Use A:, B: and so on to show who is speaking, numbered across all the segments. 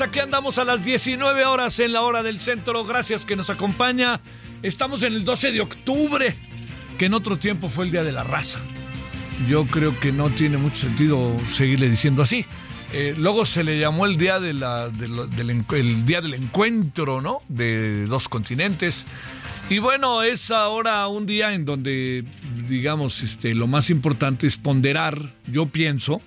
A: Aquí andamos a las 19 horas en la hora del centro, gracias que nos acompaña. Estamos en el 12 de octubre, que en otro tiempo fue el Día de la Raza. Yo creo que no tiene mucho sentido seguirle diciendo así. Eh, luego se le llamó el día del encuentro, ¿no? De dos continentes. Y bueno, es ahora un día en donde, digamos, este, lo más importante es ponderar, yo pienso,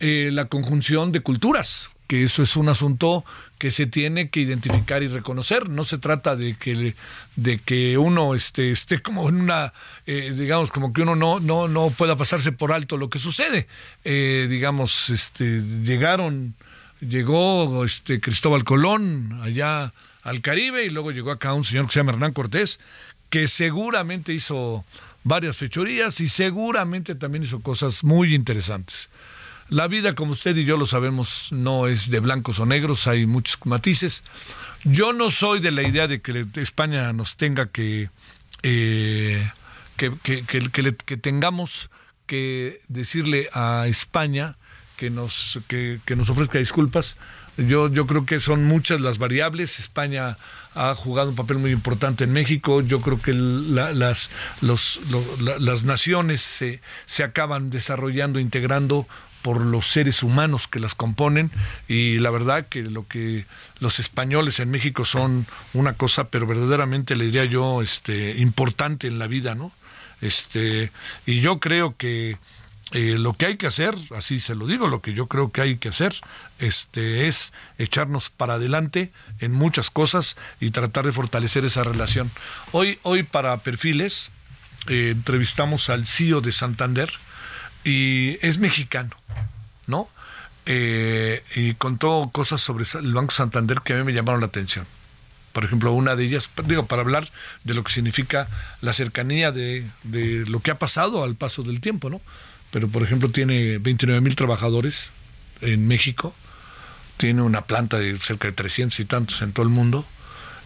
A: eh, la conjunción de culturas, que eso es un asunto que se tiene que identificar y reconocer. No se trata de que, de que uno esté, esté como en una, eh, digamos, como que uno no, no, no pueda pasarse por alto lo que sucede. Eh, digamos, este, llegaron, llegó este, Cristóbal Colón allá al Caribe y luego llegó acá un señor que se llama Hernán Cortés, que seguramente hizo varias fechorías y seguramente también hizo cosas muy interesantes. La vida, como usted y yo lo sabemos, no es de blancos o negros, hay muchos matices. Yo no soy de la idea de que España nos tenga que, eh, que, que- tengamos que decirle a España que nos, que, nos ofrezca disculpas. Yo, yo creo que son muchas las variables. España ha jugado un papel muy importante en México. Yo creo que la- las, las naciones se, se acaban desarrollando, integrando por los seres humanos que las componen y la verdad que lo que los españoles en México son una cosa pero verdaderamente le diría yo este importante en la vida no este y yo creo que eh, lo que hay que hacer, así se lo digo, lo que yo creo que hay que hacer, este, es echarnos para adelante en muchas cosas y tratar de fortalecer esa relación. Hoy, hoy para perfiles eh, entrevistamos al CEO de Santander y es mexicano, ¿no? Eh, y contó cosas sobre el Banco Santander que a mí me llamaron la atención. Por ejemplo, una de ellas, digo, para hablar de lo que significa la cercanía de, de lo que ha pasado al paso del tiempo, ¿no? Pero, por ejemplo, tiene 29 mil trabajadores en México, tiene una planta de cerca de 300 y tantos en todo el mundo,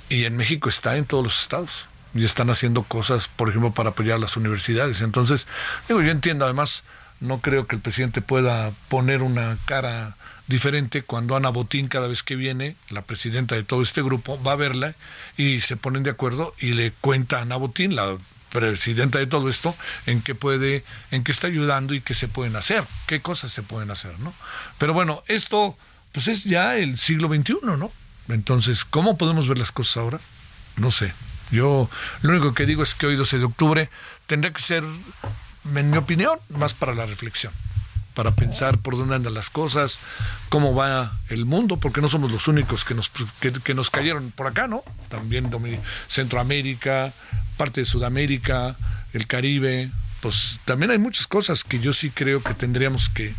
A: y en México está en todos los estados. Y están haciendo cosas, por ejemplo, para apoyar las universidades. Entonces, digo, yo entiendo además, no creo que el presidente pueda poner una cara diferente cuando Ana Botín cada vez que viene, la presidenta de todo este grupo, va a verla y se ponen de acuerdo y le cuenta a Ana Botín, la presidenta de todo esto, en qué puede, en qué está ayudando y qué se pueden hacer, qué cosas se pueden hacer, ¿no? Pero bueno, esto pues es ya el siglo XXI, ¿no? Entonces, ¿cómo podemos ver las cosas ahora? No sé. Yo lo único que digo es que hoy 12 de octubre tendría que ser, en mi opinión, más para la reflexión para pensar por dónde andan las cosas, cómo va el mundo, porque no somos los únicos que nos, que, que nos cayeron por acá, ¿no? También Centroamérica, parte de Sudamérica, el Caribe, pues también hay muchas cosas que yo sí creo que tendríamos que,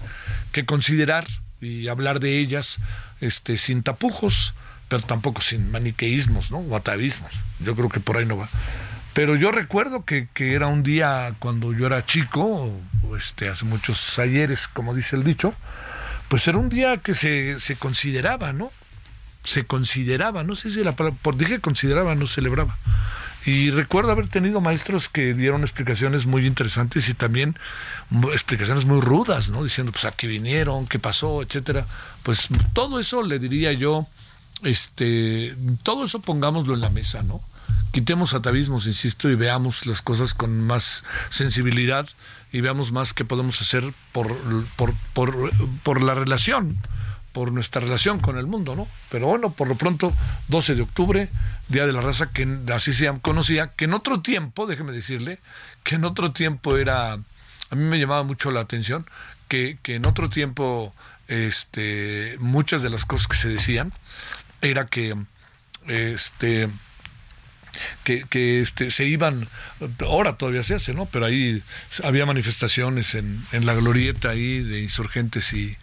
A: que considerar y hablar de ellas este, sin tapujos, pero tampoco sin maniqueísmos, ¿no? O atavismos. Yo creo que por ahí no va. Pero yo recuerdo que, que, era un día cuando yo era chico, este, hace muchos ayeres, como dice el dicho, pues era un día que se, se consideraba, ¿no? Se consideraba, no sé si la palabra, por dije consideraba, no celebraba. Y recuerdo haber tenido maestros que dieron explicaciones muy interesantes y también explicaciones muy rudas, ¿no? Diciendo, pues, a qué vinieron, qué pasó, etcétera. Pues todo eso le diría yo, este, todo eso pongámoslo en la mesa, ¿no? Quitemos atavismos, insisto, y veamos las cosas con más sensibilidad y veamos más qué podemos hacer por, por, por, la relación por nuestra relación con el mundo, ¿no? Pero bueno, por lo pronto, 12 de octubre, Día de la Raza, que así se conocía, que en otro tiempo, déjeme decirle, que en otro tiempo era, a mí me llamaba mucho la atención, que, que en otro tiempo, este, muchas de las cosas que se decían, era que, este, que, este, se iban, ahora todavía se hace, ¿no? Pero ahí había manifestaciones en, la glorieta ahí de insurgentes y,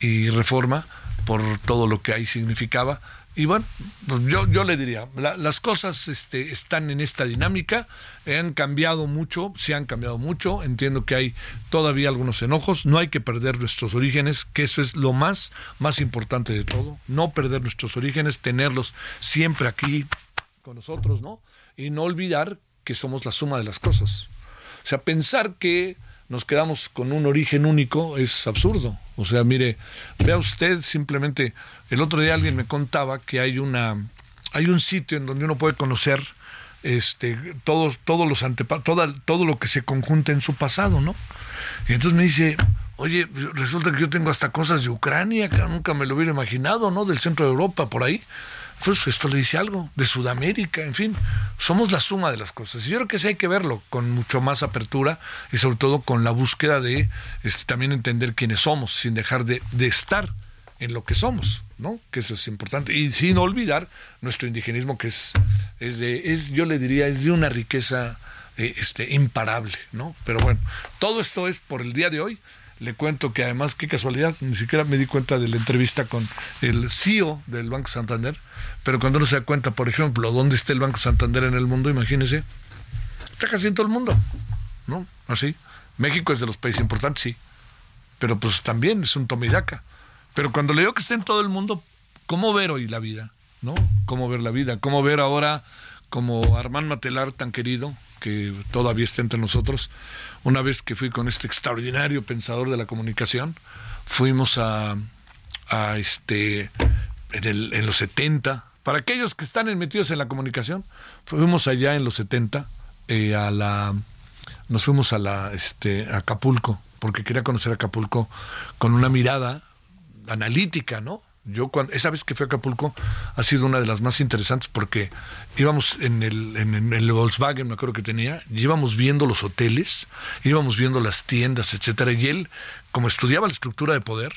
A: y reforma por todo lo que ahí significaba. Y bueno, pues yo, yo le diría, las cosas este, están en esta dinámica, han cambiado mucho, se han cambiado mucho, entiendo que hay todavía algunos enojos, no hay que perder nuestros orígenes, que eso es lo más, más importante de todo, no perder nuestros orígenes, tenerlos siempre aquí con nosotros, ¿no? Y no olvidar que somos la suma de las cosas. O sea, pensar que nos quedamos con un origen único es absurdo. O sea, mire, vea usted simplemente, el otro día alguien me contaba que hay una hay un sitio en donde uno puede conocer este todos todos los todo, todo lo que se conjunta en su pasado, ¿no? Y entonces me dice, "Oye, resulta que yo tengo hasta cosas de Ucrania, que nunca me lo hubiera imaginado, ¿no? Del centro de Europa por ahí." Pues esto le dice algo, de Sudamérica, en fin, somos la suma de las cosas. Y yo creo que sí hay que verlo con mucho más apertura y sobre todo con la búsqueda de este, también entender quiénes somos, sin dejar de, de estar en lo que somos, ¿no? Que eso es importante. Y sin olvidar nuestro indigenismo, que es, es, de, es yo le diría, es de una riqueza eh, este, imparable, ¿no? Pero bueno, todo esto es por el día de hoy. Le cuento que además, qué casualidad, ni siquiera me di cuenta de la entrevista con el CEO del Banco Santander, pero cuando uno se da cuenta, por ejemplo, dónde está el Banco Santander en el mundo, imagínese, está casi en todo el mundo, ¿no? Así. México es de los países importantes, sí, pero pues también es un tomidaca. Pero cuando le digo que está en todo el mundo, ¿cómo ver hoy la vida? ¿No? ¿Cómo ver la vida? ¿Cómo ver ahora como Armán Matelar tan querido, que todavía está entre nosotros? Una vez que fui con este extraordinario pensador de la comunicación, fuimos a, a este, en, el, en los 70, para aquellos que están metidos en la comunicación, fuimos allá en los 70 eh, a la, nos fuimos a la, este, a Acapulco, porque quería conocer Acapulco con una mirada analítica, ¿no? Yo esa vez que fui a Acapulco ha sido una de las más interesantes porque íbamos en el, en, el Volkswagen, me acuerdo que tenía, íbamos viendo los hoteles, íbamos viendo las tiendas, etcétera, y él, como estudiaba la estructura de poder,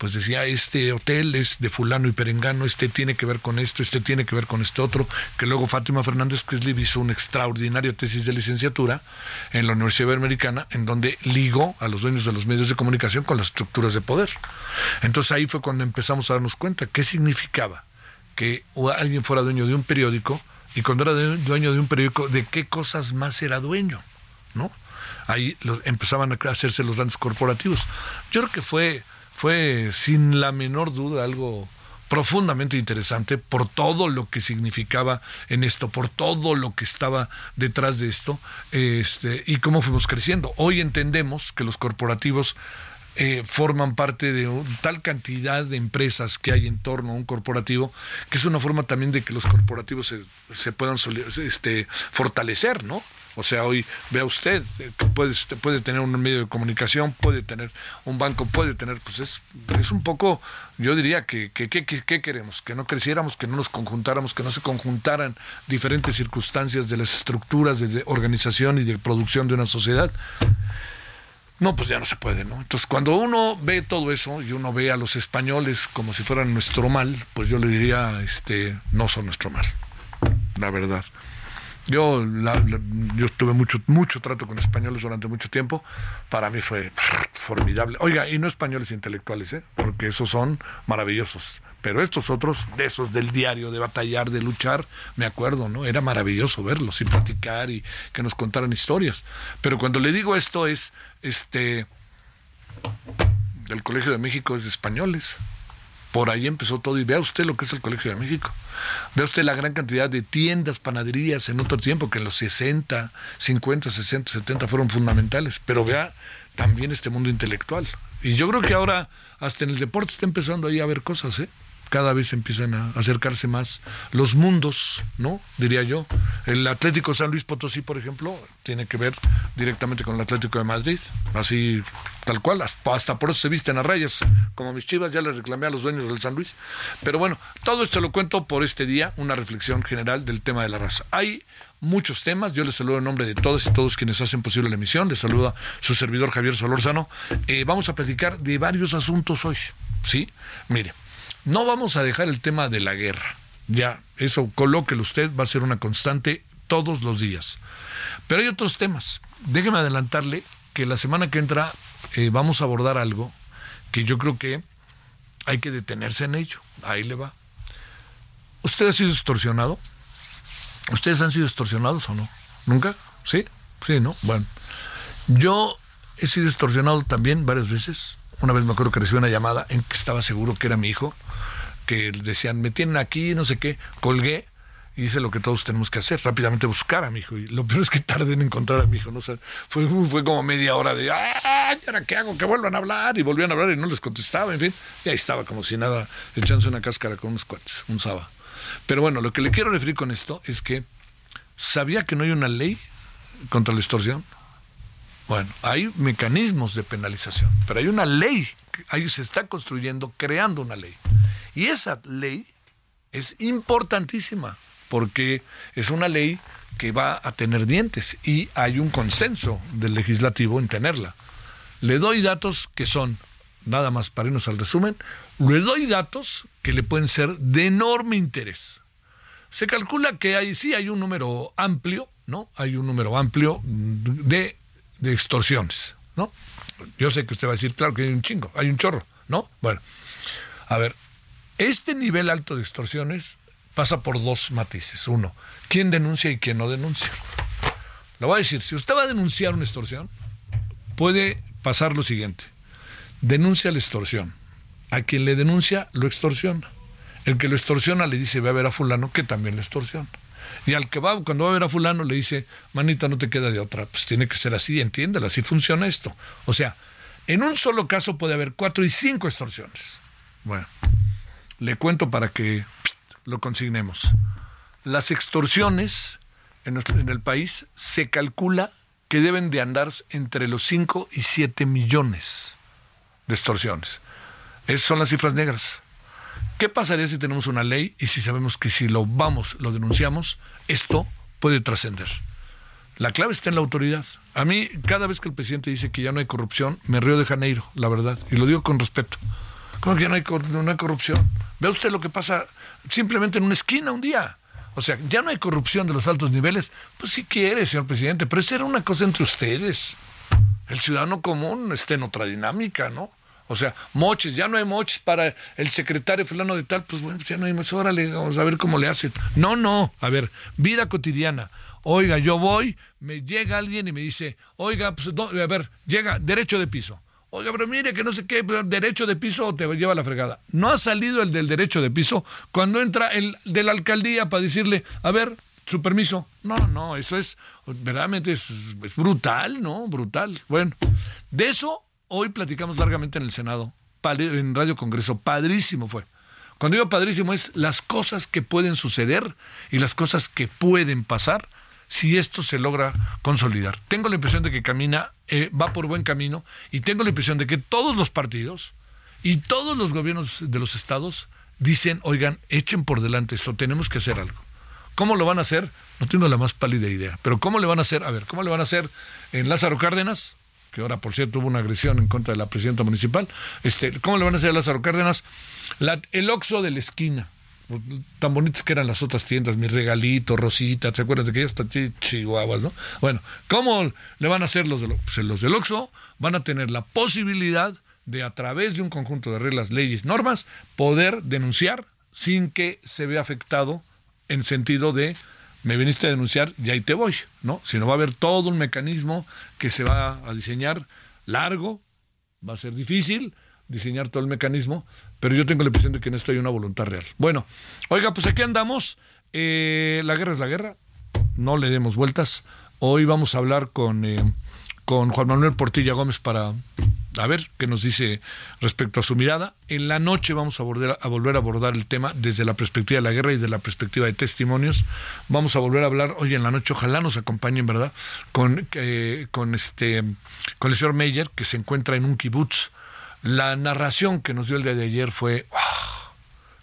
A: pues decía, este hotel es de fulano y perengano, este tiene que ver con esto, este tiene que ver con este otro, que luego Fátima Fernández Crislip hizo una extraordinaria tesis de licenciatura en la Universidad Iberoamericana, en donde ligó a los dueños de los medios de comunicación con las estructuras de poder. Entonces ahí fue cuando empezamos a darnos cuenta qué significaba que alguien fuera dueño de un periódico y cuando era dueño de un periódico, de qué cosas más era dueño, ¿no? Ahí empezaban a hacerse los grandes corporativos. Yo creo que fue fue sin la menor duda algo profundamente interesante por todo lo que significaba en esto, por todo lo que estaba detrás de esto, este, y cómo fuimos creciendo. Hoy entendemos que los corporativos eh, forman parte de tal cantidad de empresas que hay en torno a un corporativo, que es una forma también de que los corporativos se, se puedan este, fortalecer, ¿no? O sea, hoy vea usted, eh, puede, puede tener un medio de comunicación, puede tener un banco, puede tener, pues es, es un poco, yo diría que, que, que, queremos, que no creciéramos, que no nos conjuntáramos, que no se conjuntaran diferentes circunstancias de las estructuras de organización y de producción de una sociedad. No, pues ya no se puede, ¿no? Entonces, cuando uno ve todo eso y uno ve a los españoles como si fueran nuestro mal, pues yo le diría, este, no son nuestro mal, la verdad. Yo, yo tuve mucho, mucho trato con españoles durante mucho tiempo. Para mí fue formidable. Oiga, y no españoles intelectuales, ¿eh? porque esos son maravillosos. Pero estos otros, de esos del diario, de batallar, de luchar, me acuerdo, ¿no? Era maravilloso verlos y platicar y que nos contaran historias. Pero cuando le digo esto es, este, del Colegio de México es de españoles. Por ahí empezó todo y vea usted lo que es el Colegio de México. Vea usted la gran cantidad de tiendas, panaderías en otro tiempo que en los 60, 50, 60, 70 fueron fundamentales. Pero vea también este mundo intelectual. Y yo creo que ahora hasta en el deporte está empezando ahí a ver cosas, ¿eh? Cada vez empiezan a acercarse más los mundos, ¿no? Diría yo. El Atlético San Luis Potosí, por ejemplo, tiene que ver directamente con el Atlético de Madrid, así tal cual, hasta por eso se visten a rayas, como mis chivas, ya les reclamé a los dueños del San Luis. Pero bueno, todo esto lo cuento por este día, una reflexión general del tema de la raza. Hay muchos temas. Yo les saludo en nombre de todos y todos quienes hacen posible la emisión. Les saluda su servidor Javier Solórzano. Eh, vamos a platicar de varios asuntos hoy. ¿Sí? Mire, no vamos a dejar el tema de la guerra. Ya, eso colóquelo usted, va a ser una constante todos los días. Pero hay otros temas. Déjeme adelantarle que la semana que entra eh, vamos a abordar algo que yo creo que hay que detenerse en ello. Ahí le va. ¿Usted ha sido extorsionado? ¿Ustedes han sido extorsionados o no? ¿Nunca? ¿Sí? Sí, ¿no? Bueno. Yo he sido extorsionado también varias veces. Una vez me acuerdo que recibí una llamada en que estaba seguro que era mi hijo, que decían, me tienen aquí, no sé qué, colgué y hice lo que todos tenemos que hacer, rápidamente buscar a mi hijo. Y lo peor es que tardé en encontrar a mi hijo, ¿no? sé fue, fue como media hora de, ¡ah! ¿Y ahora qué hago? Que vuelvan a hablar. Y volvían a hablar y no les contestaba, en fin. Y ahí estaba como si nada, echándose una cáscara con unos cuates, un sábado. Pero bueno, lo que le quiero referir con esto es que sabía que no hay una ley contra la extorsión. Bueno, hay mecanismos de penalización, pero hay una ley, ahí se está construyendo, creando una ley. Y esa ley es importantísima porque es una ley que va a tener dientes y hay un consenso del legislativo en tenerla. Le doy datos que son, nada más para irnos al resumen, le doy datos que le pueden ser de enorme interés. Se calcula que hay, sí hay un número amplio, ¿no? Hay un número amplio de, de extorsiones, ¿no? Yo sé que usted va a decir, claro que hay un chingo, hay un chorro, ¿no? Bueno, a ver, este nivel alto de extorsiones pasa por dos matices. Uno, quién denuncia y quién no denuncia. Le voy a decir, si usted va a denunciar una extorsión, puede pasar lo siguiente. Denuncia la extorsión. A quien le denuncia, lo extorsiona. El que lo extorsiona le dice, ve a ver a fulano, que también lo extorsiona. Y al que va, cuando va a ver a fulano, le dice, manita, no te queda de otra. Pues tiene que ser así, entiéndelo, así funciona esto. O sea, en un solo caso puede haber cuatro y cinco extorsiones. Bueno, le cuento para que lo consignemos. Las extorsiones en, en el país se calcula que deben de andar entre los 5 y 7 millones de extorsiones. Esas son las cifras negras. ¿Qué pasaría si tenemos una ley y si sabemos que si lo vamos, lo denunciamos, esto puede trascender? La clave está en la autoridad. A mí, cada vez que el presidente dice que ya no hay corrupción, me río de Janeiro, la verdad, y lo digo con respeto. ¿Cómo que ya no hay, no hay corrupción? Vea usted lo que pasa simplemente en una esquina un día. O sea, ya no hay corrupción de los altos niveles. Pues si quiere, señor presidente, pero esa era una cosa entre ustedes. El ciudadano común está en otra dinámica, ¿no? O sea, moches, ya no hay moches para el secretario fulano de tal, pues bueno, ya no hay moches, órale, vamos a ver cómo le hacen. No, no, a ver, vida cotidiana. Oiga, yo voy, me llega alguien y me dice, oiga, pues, a ver, llega derecho de piso. Oiga, pero mire que no sé qué, derecho de piso te lleva la fregada. No ha salido el del derecho de piso cuando entra el de la alcaldía para decirle, a ver, su permiso. No, no, eso es, verdaderamente es brutal, ¿no? Brutal. Bueno, de eso Hoy platicamos largamente en el Senado, en Radio Congreso. Padrísimo fue. Cuando digo padrísimo es las cosas que pueden suceder y las cosas que pueden pasar si esto se logra consolidar. Tengo la impresión de que camina, eh, va por buen camino y tengo la impresión de que todos los partidos y todos los gobiernos de los estados dicen, oigan, echen por delante esto, tenemos que hacer algo. ¿Cómo lo van a hacer? No tengo la más pálida idea, pero ¿cómo le van a hacer? A ver, ¿cómo le van a hacer en Lázaro Cárdenas? Que ahora por cierto hubo una agresión en contra de la presidenta municipal, este, ¿cómo le van a hacer a Lázaro Cárdenas? el Oxo de la esquina, tan bonitas que eran las otras tiendas, mi regalito, Rosita, ¿te acuerdas de que ya está chihuahuas, no? Bueno, ¿cómo le van a hacer los, de, pues los del Oxo? Van a tener la posibilidad de a través de un conjunto de reglas, leyes, normas, poder denunciar sin que se vea afectado en sentido de me viniste a denunciar y ahí te voy, ¿no? Sino va a haber todo un mecanismo que se va a diseñar largo, va a ser difícil diseñar todo el mecanismo, pero yo tengo la impresión de que en esto hay una voluntad real. Bueno, oiga, pues aquí andamos. Eh, la guerra es la guerra, no le demos vueltas. Hoy vamos a hablar con, eh, con Juan Manuel Portilla Gómez para a ver qué nos dice respecto a su mirada. En la noche vamos a volver a, abordar el tema desde la perspectiva de la guerra y de la perspectiva de testimonios. Vamos a volver a hablar hoy en la noche, ojalá nos acompañen, ¿verdad? Con, eh, con, este, con el señor Meyer, que se encuentra en un kibutz. La narración que nos dio el día de ayer fue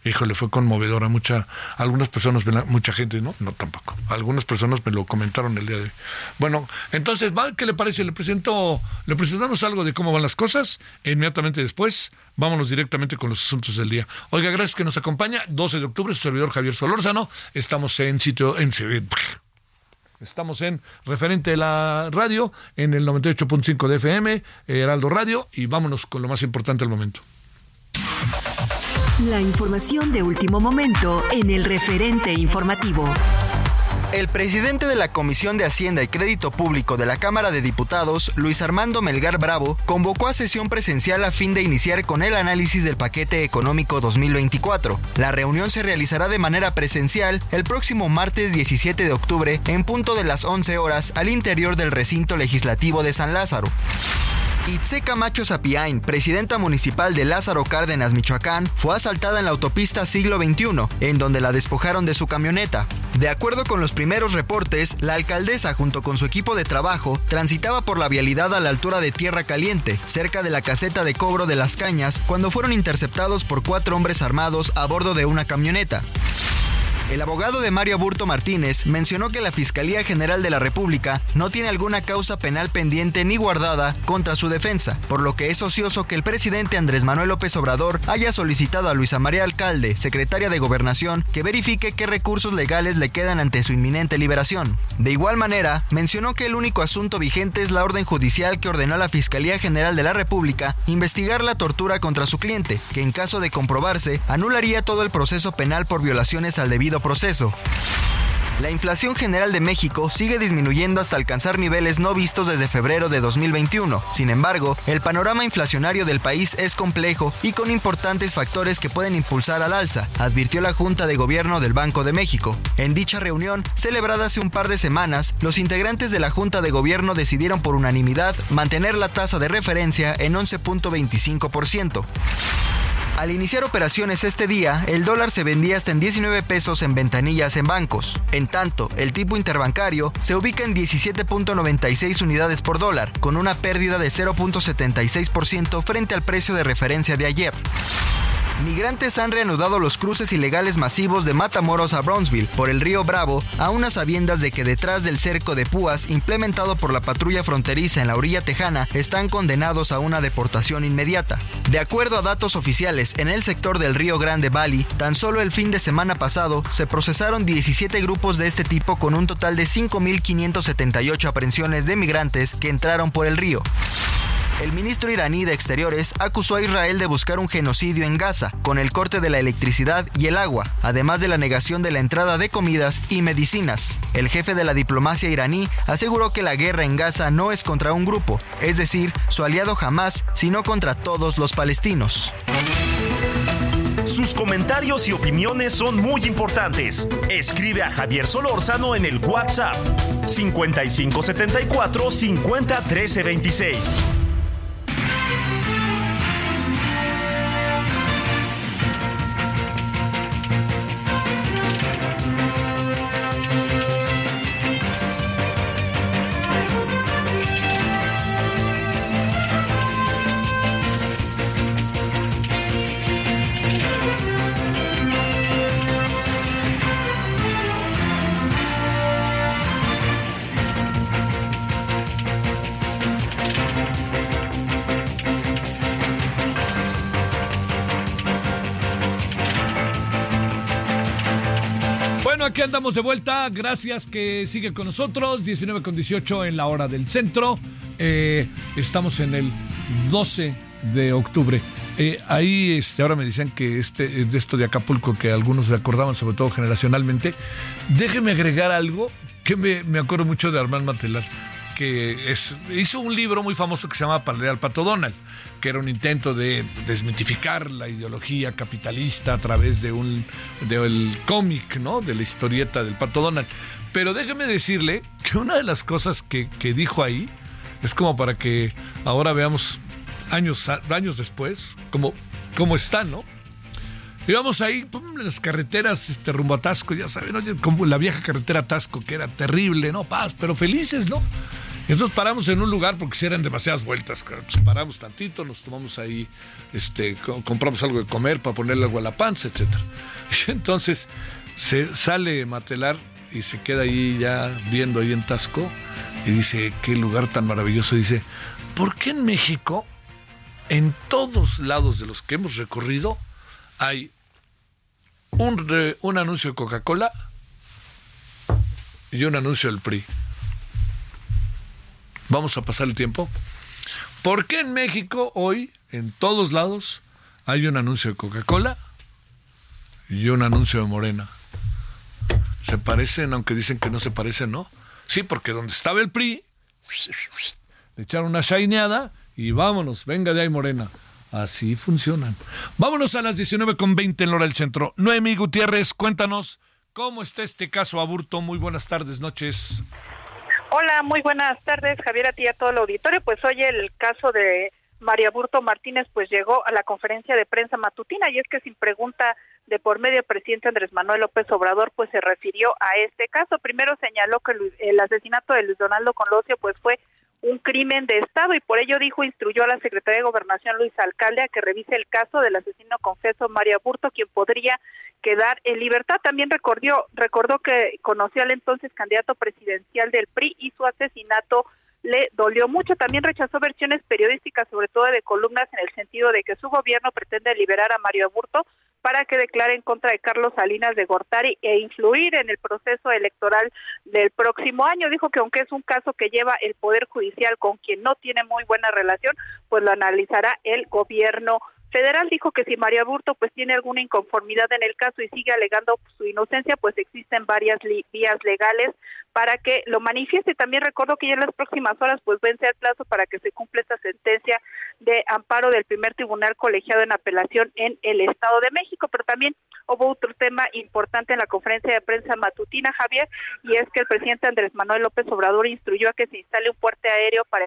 A: híjole, fue conmovedora. Mucha, algunas personas, mucha gente, ¿no? No tampoco. Algunas personas me lo comentaron el día de hoy. Bueno, entonces, ¿qué le parece? Le presento, le presentamos algo de cómo van las cosas. Inmediatamente después, vámonos directamente con los asuntos del día. Oiga, gracias que nos acompaña. 12 de octubre, su servidor Javier Solórzano. Estamos en sitio, en, Estamos en referente de la radio, en el 98.5 de FM, Heraldo Radio, y vámonos con lo más importante del momento.
B: La información de último momento en el referente informativo.
C: El presidente de la Comisión de Hacienda y Crédito Público de la Cámara de Diputados, Luis Armando Melgar Bravo, convocó a sesión presencial a fin de iniciar con el análisis del paquete económico 2024. La reunión se realizará de manera presencial el próximo martes 17 de octubre en punto de las 11 horas al interior del recinto legislativo de San Lázaro. Itze Camacho Sapiain, presidenta municipal de Lázaro Cárdenas, Michoacán, fue asaltada en la autopista siglo XXI, en donde la despojaron de su camioneta. De acuerdo con los primeros reportes, la alcaldesa junto con su equipo de trabajo transitaba por la vialidad a la altura de Tierra Caliente, cerca de la caseta de cobro de las cañas, cuando fueron interceptados por cuatro hombres armados a bordo de una camioneta. El abogado de Mario Burto Martínez mencionó que la Fiscalía General de la República no tiene alguna causa penal pendiente ni guardada contra su defensa, por lo que es ocioso que el presidente Andrés Manuel López Obrador haya solicitado a Luisa María Alcalde, secretaria de Gobernación, que verifique qué recursos legales le quedan ante su inminente liberación. De igual manera, mencionó que el único asunto vigente es la orden judicial que ordenó a la Fiscalía General de la República investigar la tortura contra su cliente, que en caso de comprobarse anularía todo el proceso penal por violaciones al debido proceso. La inflación general de México sigue disminuyendo hasta alcanzar niveles no vistos desde febrero de 2021. Sin embargo, el panorama inflacionario del país es complejo y con importantes factores que pueden impulsar al alza, advirtió la Junta de Gobierno del Banco de México. En dicha reunión, celebrada hace un par de semanas, los integrantes de la Junta de Gobierno decidieron por unanimidad mantener la tasa de referencia en 11.25%. Al iniciar operaciones este día, el dólar se vendía hasta en 19 pesos en ventanillas en bancos. En tanto, el tipo interbancario se ubica en 17.96 unidades por dólar, con una pérdida de 0.76% frente al precio de referencia de ayer. Migrantes han reanudado los cruces ilegales masivos de Matamoros a Brownsville por el río Bravo, a unas sabiendas de que detrás del cerco de púas implementado por la patrulla fronteriza en la orilla tejana están condenados a una deportación inmediata. De acuerdo a datos oficiales, en el sector del Río Grande Valley, tan solo el fin de semana pasado se procesaron 17 grupos de este tipo con un total de 5.578 aprehensiones de migrantes que entraron por el río. El ministro iraní de Exteriores acusó a Israel de buscar un genocidio en Gaza, con el corte de la electricidad y el agua, además de la negación de la entrada de comidas y medicinas. El jefe de la diplomacia iraní aseguró que la guerra en Gaza no es contra un grupo, es decir, su aliado jamás, sino contra todos los palestinos.
D: Sus comentarios y opiniones son muy importantes. Escribe a Javier Solórzano en el WhatsApp 5574 50
A: De vuelta, gracias que sigue con nosotros, 19 con 18 en la hora del centro. Eh, estamos en el 12 de octubre. Eh, ahí este, ahora me decían que este, de esto de Acapulco, que algunos acordaban, sobre todo generacionalmente, déjeme agregar algo que me, me acuerdo mucho de Armand Matelar que hizo un libro muy famoso que se llama Para al Pato Donald, que era un intento de desmitificar la ideología capitalista a través de un del cómic, ¿no? De la historieta del Pato Donald. Pero déjeme decirle que una de las cosas que, que dijo ahí es como para que ahora veamos años, años después, como, como están, ¿no? Íbamos ahí, pum, las carreteras este, rumbo a Tasco, ya saben, oye, como la vieja carretera Tasco, que era terrible, ¿no? Paz, pero felices, ¿no? Entonces paramos en un lugar porque si eran demasiadas vueltas. Paramos tantito, nos tomamos ahí, este, co- compramos algo de comer para ponerle algo a la panza, etc. Entonces se sale Matelar y se queda ahí ya viendo ahí en Tasco y dice, qué lugar tan maravilloso. Dice, ¿por qué en México, en todos lados de los que hemos recorrido, hay un, un anuncio de Coca-Cola y un anuncio del PRI? Vamos a pasar el tiempo. ¿Por qué en México hoy, en todos lados, hay un anuncio de Coca-Cola y un anuncio de Morena? ¿Se parecen, aunque dicen que no se parecen, no? Sí, porque donde estaba el PRI, le echaron una shineada y vámonos, venga de ahí Morena. Así funcionan. Vámonos a las 19.20 en Lora del Centro. Noemí Gutiérrez, cuéntanos cómo está este caso Aburto. Muy buenas tardes, noches.
E: Hola, muy buenas tardes, Javier, a ti y a todo el auditorio. Pues hoy el caso de María Burto Martínez pues llegó a la conferencia de prensa matutina y es que sin pregunta de por medio el presidente Andrés Manuel López Obrador pues se refirió a este caso. Primero señaló que el asesinato de Luis Donaldo Colosio pues fue un crimen de Estado y por ello dijo instruyó a la Secretaría de Gobernación Luis Alcalde a que revise el caso del asesino confeso María Burto, quien podría quedar en libertad. También recordó, recordó que conoció al entonces candidato presidencial del PRI y su asesinato le dolió mucho. También rechazó versiones periodísticas, sobre todo de columnas, en el sentido de que su gobierno pretende liberar a Mario Aburto para que declare en contra de Carlos Salinas de Gortari e influir en el proceso electoral del próximo año. Dijo que aunque es un caso que lleva el Poder Judicial con quien no tiene muy buena relación, pues lo analizará el gobierno federal. Dijo que si Mario Aburto pues tiene alguna inconformidad en el caso y sigue alegando su inocencia, pues existen varias vías legales para que lo manifieste. También recuerdo que ya en las próximas horas pues vence el plazo para que se cumpla esta sentencia de amparo del primer tribunal colegiado en apelación en el Estado de México, pero también hubo otro tema importante en la conferencia de prensa matutina, Javier, y es que el presidente Andrés Manuel López Obrador instruyó a que se instale un puente aéreo para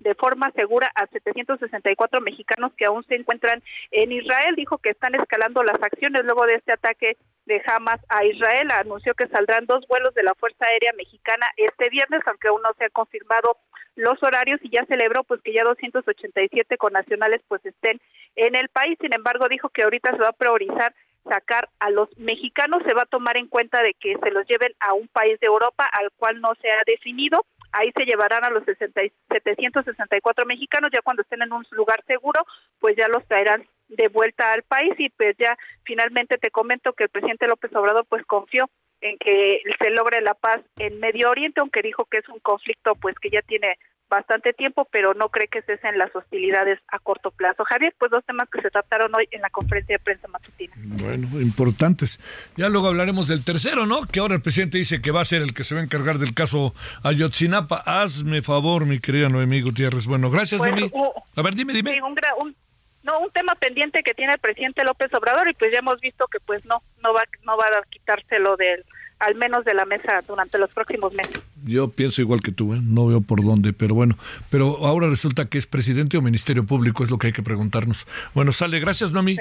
E: de forma segura a 764 mexicanos que aún se encuentran en Israel. Dijo que están escalando las acciones luego de este ataque de Hamas a Israel. Anunció que saldrán dos vuelos de la Fuerza Aérea Mexicana este viernes, aunque aún no se han confirmado los horarios y ya celebró pues que ya 287 connacionales pues estén en el país. Sin embargo, dijo que ahorita se va a priorizar sacar a los mexicanos, se va a tomar en cuenta de que se los lleven a un país de Europa al cual no se ha definido. Ahí se llevarán a los 60 y 764 mexicanos, ya cuando estén en un lugar seguro, pues ya los traerán de vuelta al país y pues ya finalmente te comento que el presidente López Obrador pues confió en que se logre la paz en Medio Oriente, aunque dijo que es un conflicto pues que ya tiene bastante tiempo, pero no cree que cesen las hostilidades a corto plazo. Javier, pues dos temas que se trataron hoy en la conferencia de prensa matutina.
A: Bueno, importantes. Ya luego hablaremos del tercero, ¿no? Que ahora el presidente dice que va a ser el que se va a encargar del caso Ayotzinapa. Hazme favor, mi querida Noemí Gutiérrez. Bueno, gracias,
E: Pues,
A: Noemí.
E: uh,
A: A ver, dime, dime.
E: Sí, un, un- no, un tema pendiente que tiene el presidente López Obrador y pues ya hemos visto que pues no, no va, no va a quitárselo del, al menos de la mesa durante los próximos meses.
A: Yo pienso igual que tú, ¿eh? no veo por dónde, pero bueno. Pero ahora resulta que es presidente o ministerio público, es lo que hay que preguntarnos. Bueno, sale. Gracias, Noemí.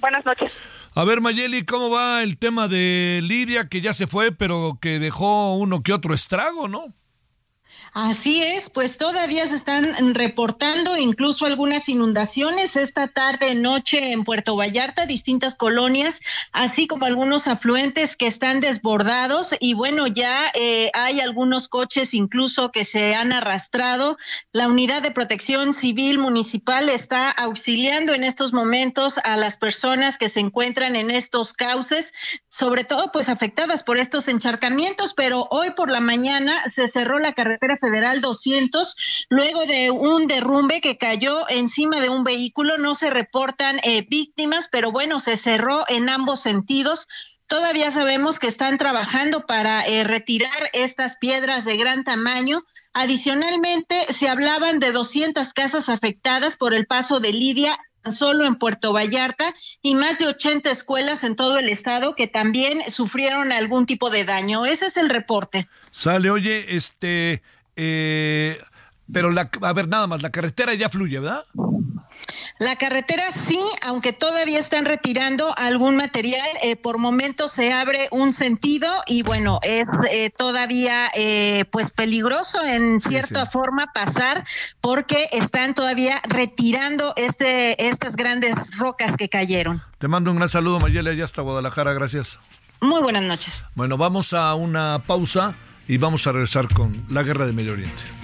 E: Buenas noches.
A: A ver, Mayeli, ¿cómo va el tema de Lidia, que ya se fue, pero que dejó uno que otro estrago, ¿no?
F: Así es, pues todavía se están reportando incluso algunas inundaciones esta tarde, noche en Puerto Vallarta, distintas colonias, así como algunos afluentes que están desbordados y bueno, ya eh, hay algunos coches incluso que se han arrastrado. La unidad de protección civil municipal está auxiliando en estos momentos a las personas que se encuentran en estos cauces, sobre todo pues afectadas por estos encharcamientos, pero hoy por la mañana se cerró la carretera Federal 200 luego de un derrumbe que cayó encima de un vehículo. No se reportan eh, víctimas, pero bueno, se cerró en ambos sentidos. Todavía sabemos que están trabajando para eh, retirar estas piedras de gran tamaño. Adicionalmente, se hablaban de 200 casas afectadas por el paso de Lidia solo en Puerto Vallarta y más de 80 escuelas en todo el estado que también sufrieron algún tipo de daño. Ese es el reporte.
A: Sale, oye, este, eh, Pero, la, a ver, nada más, la carretera ya fluye, ¿verdad?
F: La carretera sí, aunque todavía están retirando algún material, eh, por momentos se abre un sentido y bueno, es eh, todavía eh, pues peligroso en cierta forma pasar porque están todavía retirando este estas grandes rocas que cayeron.
A: Te mando un gran saludo, Mayela, ya hasta Guadalajara, gracias.
F: Muy buenas noches.
A: Bueno, vamos a una pausa y vamos a regresar con la guerra de Medio Oriente.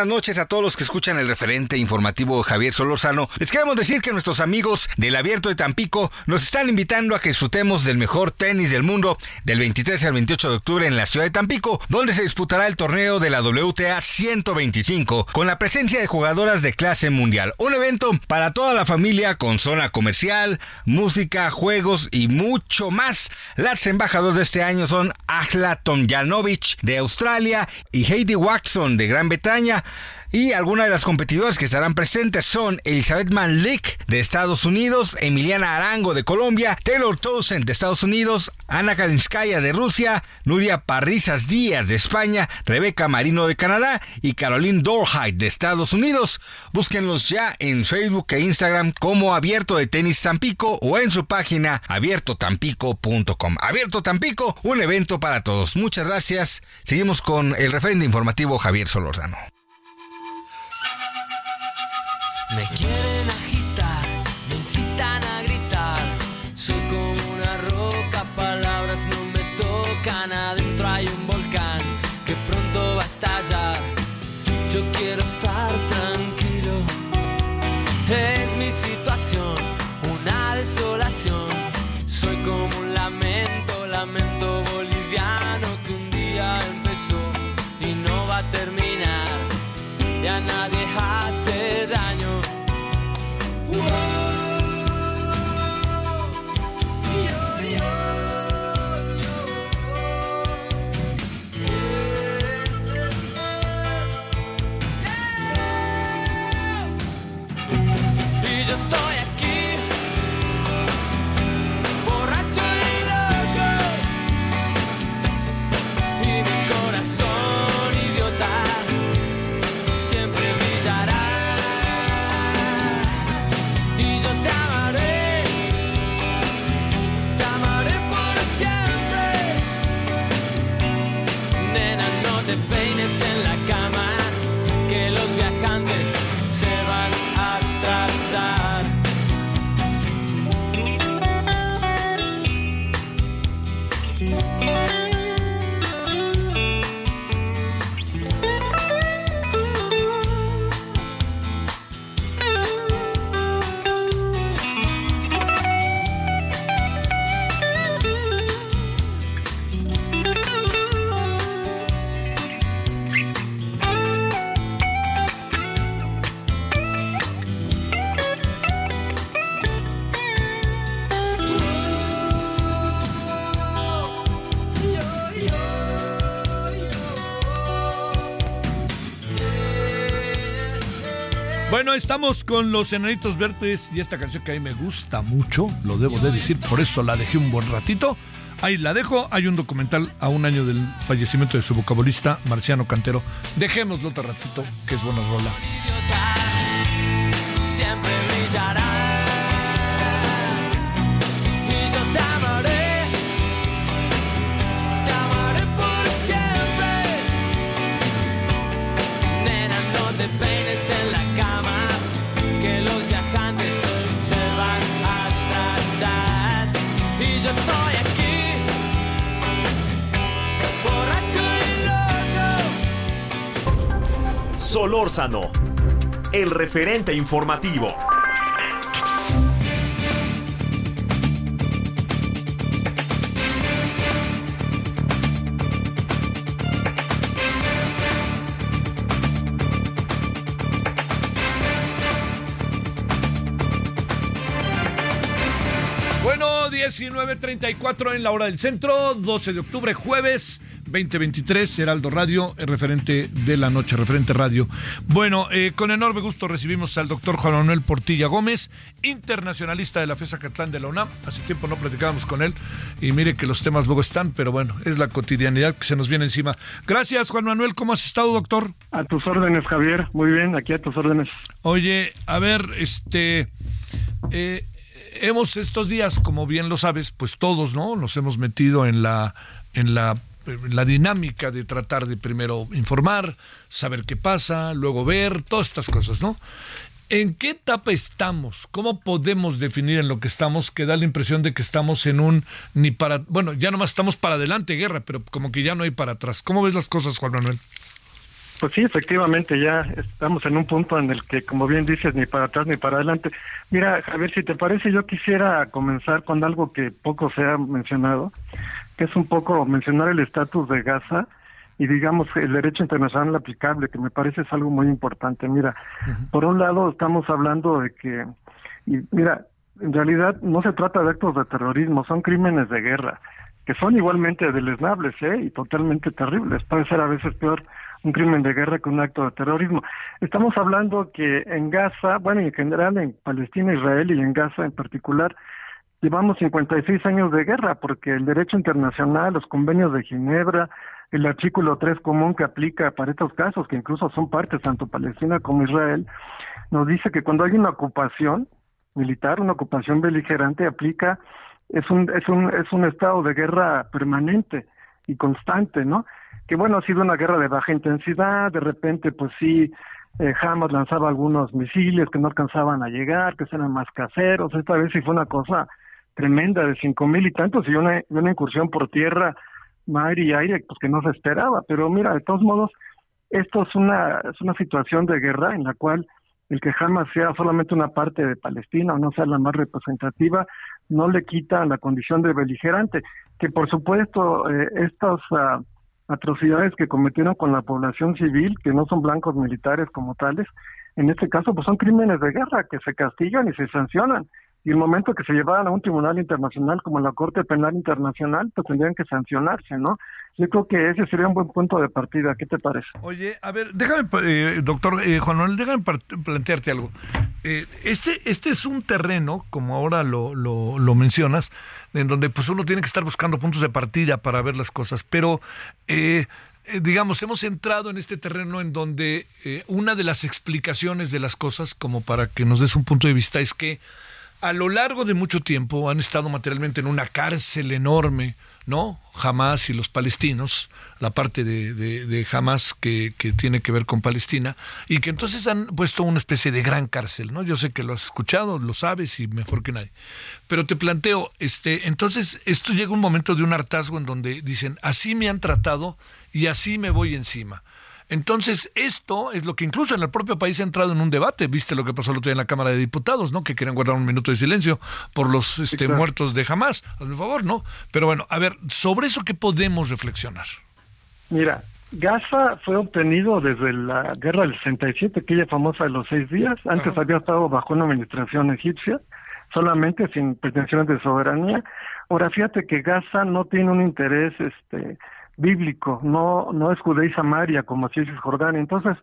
G: Buenas noches a todos los que escuchan el referente informativo Javier Solorzano. Les queremos decir que nuestros amigos del Abierto de Tampico nos están invitando a que disfrutemos del mejor tenis del mundo del 23 al 28 de octubre en la ciudad de Tampico, donde se disputará el torneo de la WTA 125 con la presencia de jugadoras de clase mundial. Un evento para toda la familia con zona comercial, música, juegos y mucho más. Las embajadoras de este año son Ajla Tomjanovic de Australia y Heidi Watson de Gran Bretaña y algunas de las competidoras que estarán presentes son Elizabeth Manlik de Estados Unidos, Emiliana Arango de Colombia, Taylor Townsend de Estados Unidos, Ana Kalinskaya de Rusia, Nuria Parrizas Díaz de España, Rebeca Marino de Canadá y Caroline Dorheit de Estados Unidos. Búsquenlos ya en Facebook e Instagram como Abierto de Tenis Tampico o en su página abiertotampico.com. Abierto Tampico, un evento para todos. Muchas gracias. Seguimos con el referente informativo Javier Solorzano.
H: Me quieren
A: Bueno, estamos con los Enanitos Verdes y esta canción que a mí me gusta mucho, lo debo de decir, por eso la dejé un buen ratito. Ahí la dejo, hay un documental a un año del fallecimiento de su vocabolista Marciano Cantero. Dejémoslo otro ratito, que es buena rola.
D: Solórzano, el referente informativo.
A: Bueno, 19.34 en la hora del centro, 12 de octubre, jueves. 2023, Heraldo Radio, el referente de la noche, referente radio. Bueno, eh, con enorme gusto recibimos al doctor Juan Manuel Portilla Gómez, internacionalista de la FESA Catlán de la UNAM. Hace tiempo no platicábamos con él y mire que los temas luego están, pero bueno, es la cotidianidad que se nos viene encima. Gracias, Juan Manuel. ¿Cómo has estado, doctor?
I: A tus órdenes, Javier. Muy bien, aquí a tus órdenes.
A: Oye, a ver, este... Eh, hemos estos días, como bien lo sabes, pues todos, ¿no? Nos hemos metido en la en la la dinámica de tratar de primero informar, saber qué pasa, luego ver, todas estas cosas, ¿no? ¿En qué etapa estamos? ¿Cómo podemos definir en lo que estamos que da la impresión de que estamos en un ni para, bueno, ya nomás estamos para adelante, guerra, pero como que ya no hay para atrás? ¿Cómo ves las cosas, Juan Manuel?
I: Pues sí, efectivamente, ya estamos en un punto en el que, como bien dices, ni para atrás ni para adelante. Mira, a ver si te parece, yo quisiera comenzar con algo que poco se ha mencionado, que es un poco mencionar el estatus de Gaza y digamos el derecho internacional aplicable, que me parece es algo muy importante. Mira, por un lado estamos hablando de que, y mira, en realidad no se trata de actos de terrorismo, son crímenes de guerra, que son igualmente deleznables ¿eh? y totalmente terribles. Puede ser a veces peor un crimen de guerra que un acto de terrorismo. Estamos hablando que en Gaza, bueno, en general en Palestina, Israel y en Gaza en particular, llevamos 56 años de guerra porque el derecho internacional, los convenios de Ginebra, el artículo 3 común que aplica para estos casos, que incluso son partes tanto Palestina como Israel, nos dice que cuando hay una ocupación militar, una ocupación beligerante, aplica, es un, es un, es un estado de guerra permanente y constante, ¿no? Que bueno, ha sido una guerra de baja intensidad, de repente, pues sí, eh, Hamas lanzaba algunos misiles que no alcanzaban a llegar, que eran más caseros, esta vez sí fue una cosa tremenda de cinco mil y tantos y una, una incursión por tierra, mar y aire, pues que no se esperaba. Pero mira, de todos modos, esto es una, es una situación de guerra en la cual el que Hamas sea solamente una parte de Palestina o no sea la más representativa, no le quita la condición de beligerante. Que por supuesto, eh, estas ah, atrocidades que cometieron con la población civil, que no son blancos militares como tales, en este caso, pues son crímenes de guerra que se castigan y se sancionan y el momento que se llevaran a un tribunal internacional como la Corte Penal Internacional, pues tendrían que sancionarse, ¿no? Yo creo que ese sería un buen punto de partida. ¿Qué te parece?
A: Oye, a ver, déjame, eh, doctor eh, Juan Manuel, déjame plantearte algo. Eh, este, este es un terreno, como ahora lo, lo, lo, mencionas, en donde pues uno tiene que estar buscando puntos de partida para ver las cosas, pero digamos, hemos entrado en este terreno en donde una de las explicaciones de las cosas, como para que nos des un punto de vista, es que a lo largo de mucho tiempo han estado materialmente en una cárcel enorme, ¿no? Hamas y los palestinos, la parte de, de, Hamas que, que, tiene que ver con Palestina, y que entonces han puesto una especie de gran cárcel, ¿no? Yo sé que lo has escuchado, lo sabes y mejor que nadie. Pero te planteo, este, entonces esto llega un momento de un hartazgo en donde dicen, así me han tratado y así me voy encima. Entonces, esto es lo que incluso en el propio país ha entrado en un debate. Viste lo que pasó el otro día en la Cámara de Diputados, ¿no? Que quieren guardar un minuto de silencio por los este, muertos de Hamas. Hazme favor, ¿no? Pero bueno, a ver, sobre eso, ¿qué podemos reflexionar?
I: Mira, Gaza fue obtenido desde la guerra del 67, aquella famosa de los seis días. Antes había estado bajo una administración egipcia, solamente sin pretensiones de soberanía. Ahora, fíjate que Gaza no tiene un interés este bíblico, no, no es Judea Samaria como así es Cisjordania. Entonces,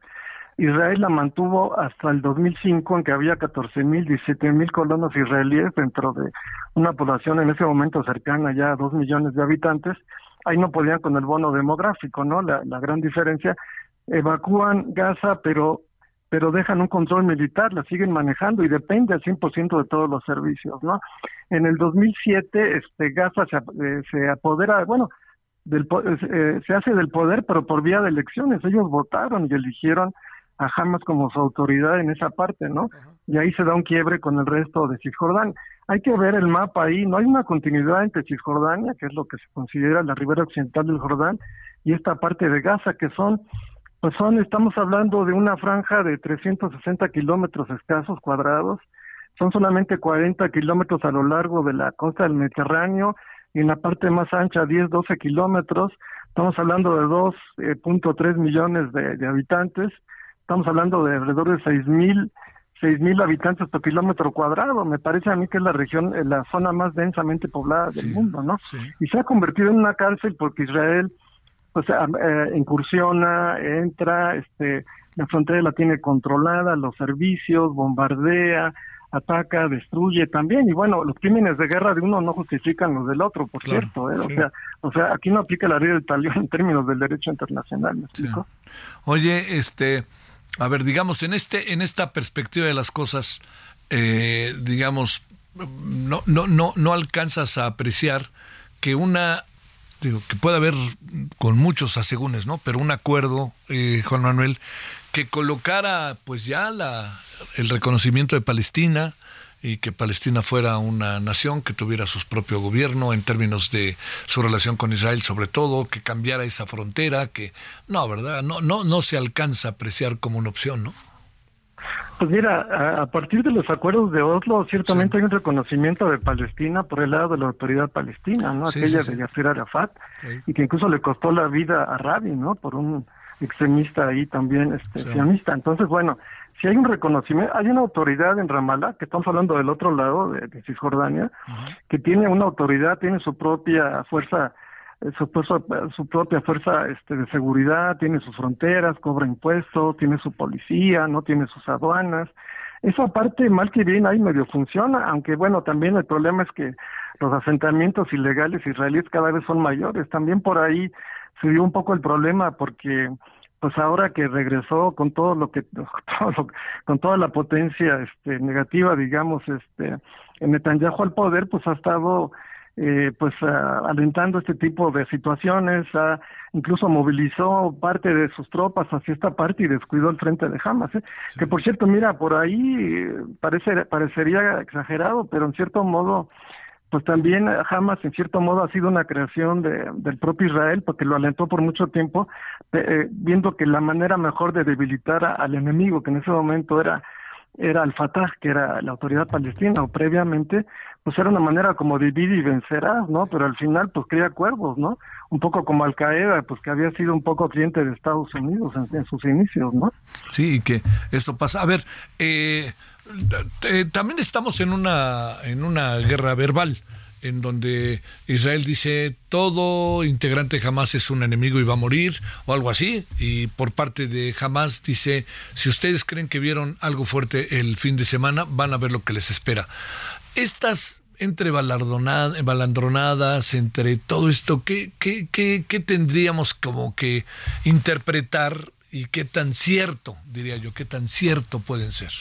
I: Israel la mantuvo hasta el 2005, en que había 14 mil, 17 mil colonos israelíes dentro de una población en ese momento cercana ya a 2 millones de habitantes. Ahí no podían con el bono demográfico, ¿no? La, la gran diferencia. Evacúan Gaza, pero pero dejan un control militar, la siguen manejando y depende al 100% de todos los servicios, ¿no? En el 2007, este, Gaza se, eh, se apodera, bueno, del, eh, se hace del poder, pero por vía de elecciones. Ellos votaron y eligieron a Hamas como su autoridad en esa parte, ¿no? Y ahí se da un quiebre con el resto de Cisjordania. Hay que ver el mapa ahí, no hay una continuidad entre Cisjordania, que es lo que se considera la ribera occidental del Jordán, y esta parte de Gaza, que son, pues son, estamos hablando de una franja de 360 kilómetros escasos cuadrados, son solamente 40 kilómetros a lo largo de la costa del Mediterráneo, y en la parte más ancha 10, 12 kilómetros. Estamos hablando de 2.3 eh, millones de, habitantes. Estamos hablando de alrededor de 6 mil seis mil habitantes por kilómetro cuadrado. Me parece a mí que es la región, eh, la zona más densamente poblada del mundo, ¿no? Y se ha convertido en una cárcel porque Israel pues eh, incursiona, entra, este, la frontera la tiene controlada, los servicios, bombardea, ataca, destruye también. Y bueno, los crímenes de guerra de uno no justifican los del otro, por cierto. ¿eh? O sea, o sea, aquí no aplica la ley del talión en términos del derecho internacional. ¿me explico?
A: Oye, este, a ver, digamos en este, en esta perspectiva de las cosas, eh, digamos, no, no, no, no alcanzas a apreciar que una digo, que puede haber con muchos asegúnes, ¿no? Pero un acuerdo, eh, Juan Manuel, que colocara pues ya la, el reconocimiento de Palestina y que Palestina fuera una nación que tuviera su propio gobierno en términos de su relación con Israel sobre todo, que cambiara esa frontera, que no, ¿verdad? No, no, no se alcanza a apreciar como una opción, ¿no?
I: Pues mira, a, partir de los acuerdos de Oslo, ciertamente hay un reconocimiento de Palestina por el lado de la autoridad palestina, ¿no? Aquella de Yasser Arafat, y que incluso le costó la vida a Rabin, ¿no? Por un extremista ahí también, este, sionista. Entonces, bueno, si hay un reconocimiento, hay una autoridad en Ramallah, que estamos hablando del otro lado, de, Cisjordania, que tiene una autoridad, tiene su propia fuerza eh, su, su propia fuerza este, de seguridad, tiene sus fronteras, cobra impuestos, tiene su policía, no tiene sus aduanas. Esa parte, mal que bien, ahí medio funciona, aunque bueno, también el problema es que los asentamientos ilegales israelíes cada vez son mayores. También por ahí se dio un poco el problema porque pues ahora que regresó con todo lo que con toda la potencia este negativa digamos este Netanyahu al poder pues ha estado eh, pues alentando este tipo de situaciones, incluso movilizó parte de sus tropas hacia esta parte y descuidó el frente de Hamas. ¿eh? Que por cierto, mira, por ahí eh, parece, parecería exagerado, pero en cierto modo, pues también Hamas en cierto modo ha sido una creación de, del propio Israel, porque lo alentó por mucho tiempo, eh, viendo que la manera mejor de debilitar al enemigo, que en ese momento era era el Fatah, que era la autoridad palestina, o previamente, pues era una manera como dividir y vencerás, ¿no? Pero al final, pues crea cuervos, ¿no? Un poco como Al Qaeda, pues que había sido un poco cliente de Estados Unidos en, sus inicios, ¿no?
A: Sí, que esto pasa. A ver, eh, eh, también estamos en una, en una guerra verbal en donde Israel dice todo integrante Hamas es un enemigo y va a morir o algo así y por parte de Hamas dice si ustedes creen que vieron algo fuerte el fin de semana van a ver lo que les espera estas entre balandronadas, entre todo esto, ¿qué, qué, qué, qué tendríamos como que interpretar y qué tan cierto, diría yo, qué tan cierto pueden ser?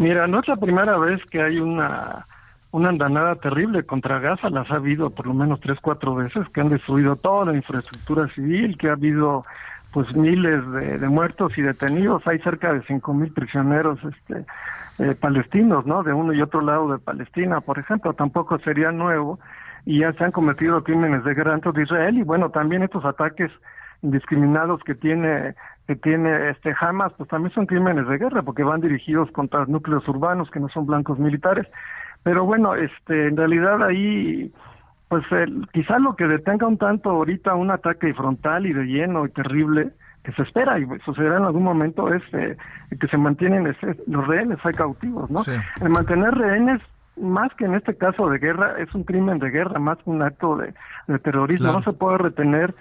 I: Mira, no es la primera vez que hay una una andanada terrible contra Gaza, las ha habido por lo menos tres, cuatro veces, que han destruido toda la infraestructura civil, que ha habido pues miles de, muertos y detenidos, hay cerca de cinco mil prisioneros este eh, palestinos, ¿no? De uno y otro lado de Palestina, por ejemplo, tampoco sería nuevo y ya se han cometido crímenes de guerra dentro de Israel. Y bueno, también estos ataques indiscriminados que tiene que tiene este Hamas, pues también son crímenes de guerra porque van dirigidos contra núcleos urbanos que no son blancos militares pero bueno, este, en realidad ahí, pues el, quizá lo que detenga un tanto ahorita un ataque frontal y de lleno y terrible, que se espera y sucederá en algún momento, es eh, que se mantienen ese, los rehenes hay cautivos, ¿no? El mantener rehenes más que en este caso de guerra, es un crimen de guerra, más que un acto de, terrorismo. No se puede retener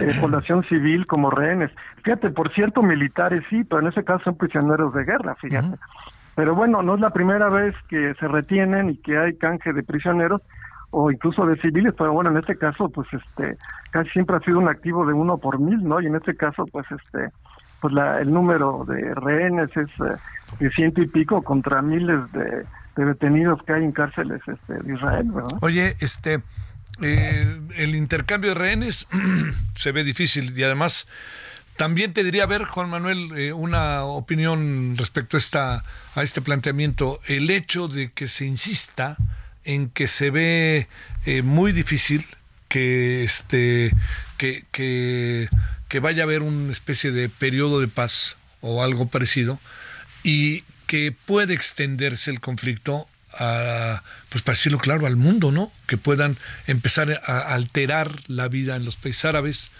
I: eh, población civil como rehenes. Fíjate, por cierto, militares sí, pero en ese caso son prisioneros de guerra, fíjate. Pero bueno, no es la primera vez que se retienen y que hay canje de prisioneros o incluso de civiles, pero bueno, en este caso, pues este, casi siempre ha sido un activo de uno por mil, ¿no? Y en este caso, pues este, pues la, el número de rehenes es eh, de ciento y pico contra miles de, detenidos que hay en cárceles este, de Israel, ¿verdad?
A: Oye, este, eh, el intercambio de rehenes se ve difícil y además también te diría, ver, Juan Manuel, eh, una opinión respecto a, esta, a este planteamiento. El hecho de que se insista en que se ve eh, muy difícil que, este, que, que, que vaya a haber una especie de periodo de paz o algo parecido y que puede extenderse el conflicto a, pues para decirlo claro, al mundo, ¿no? Que puedan empezar a alterar la vida en los países árabes,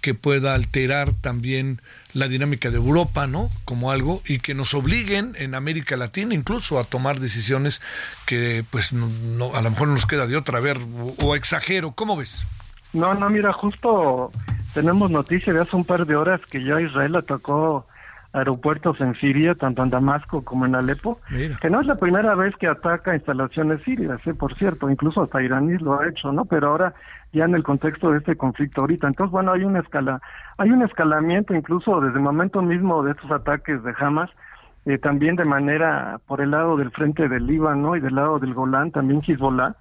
A: que pueda alterar también la dinámica de Europa, ¿no? Como algo y que nos obliguen en América Latina incluso a tomar decisiones que pues no, a lo mejor nos queda de otra, a ver, o, exagero, ¿cómo ves?
I: No, no, mira, justo tenemos noticia de hace un par de horas que ya Israel atacó aeropuertos en Siria, tanto en Damasco como en Alepo, que no es la primera vez que ataca instalaciones sirias, ¿eh? por cierto, incluso hasta iraníes lo ha hecho, ¿no? Pero ahora ya en el contexto de este conflicto ahorita. Entonces, bueno, hay una escala, hay un escalamiento incluso desde el momento mismo de estos ataques de Hamas, eh, también de manera por el lado del frente del Líbano y del lado del Golán, también Hezbollah,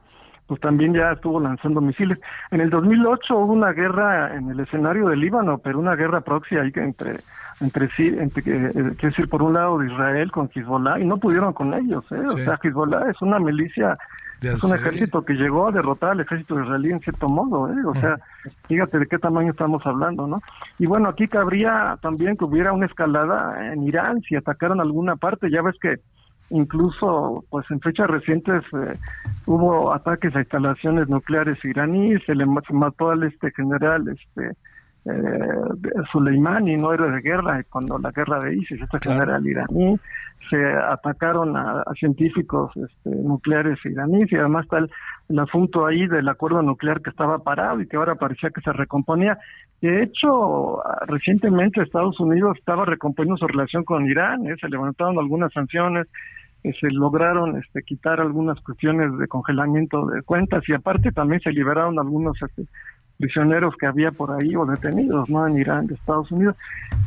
I: pues también ya estuvo lanzando misiles. En el 2008 hubo una guerra en el escenario del Líbano, pero una guerra proxy ahí entre entre sí, entre, eh, quiero decir, por un lado de Israel con Hezbollah, y no pudieron con ellos, ¿eh? O sea, Hezbollah es una milicia, es un ejército que llegó a derrotar al ejército israelí en cierto modo, ¿eh? O sea, fíjate de qué tamaño estamos hablando, ¿no? Y bueno, aquí cabría también que hubiera una escalada en Irán si atacaron alguna parte, ya ves que incluso pues en fechas recientes eh, hubo ataques a instalaciones nucleares iraníes, se le mató al este general este Soleimani no era de guerra cuando la guerra de ISIS, este general iraní, se atacaron a, científicos este, nucleares iraníes y además está el, asunto ahí del acuerdo nuclear que estaba parado y que ahora parecía que se recomponía. De hecho, recientemente Estados Unidos estaba recomponiendo su relación con Irán, ¿eh? se levantaron algunas sanciones, eh, se lograron este, quitar algunas cuestiones de congelamiento de cuentas y aparte también se liberaron algunos este, prisioneros que había por ahí o detenidos, ¿no? En Irán, de Estados Unidos.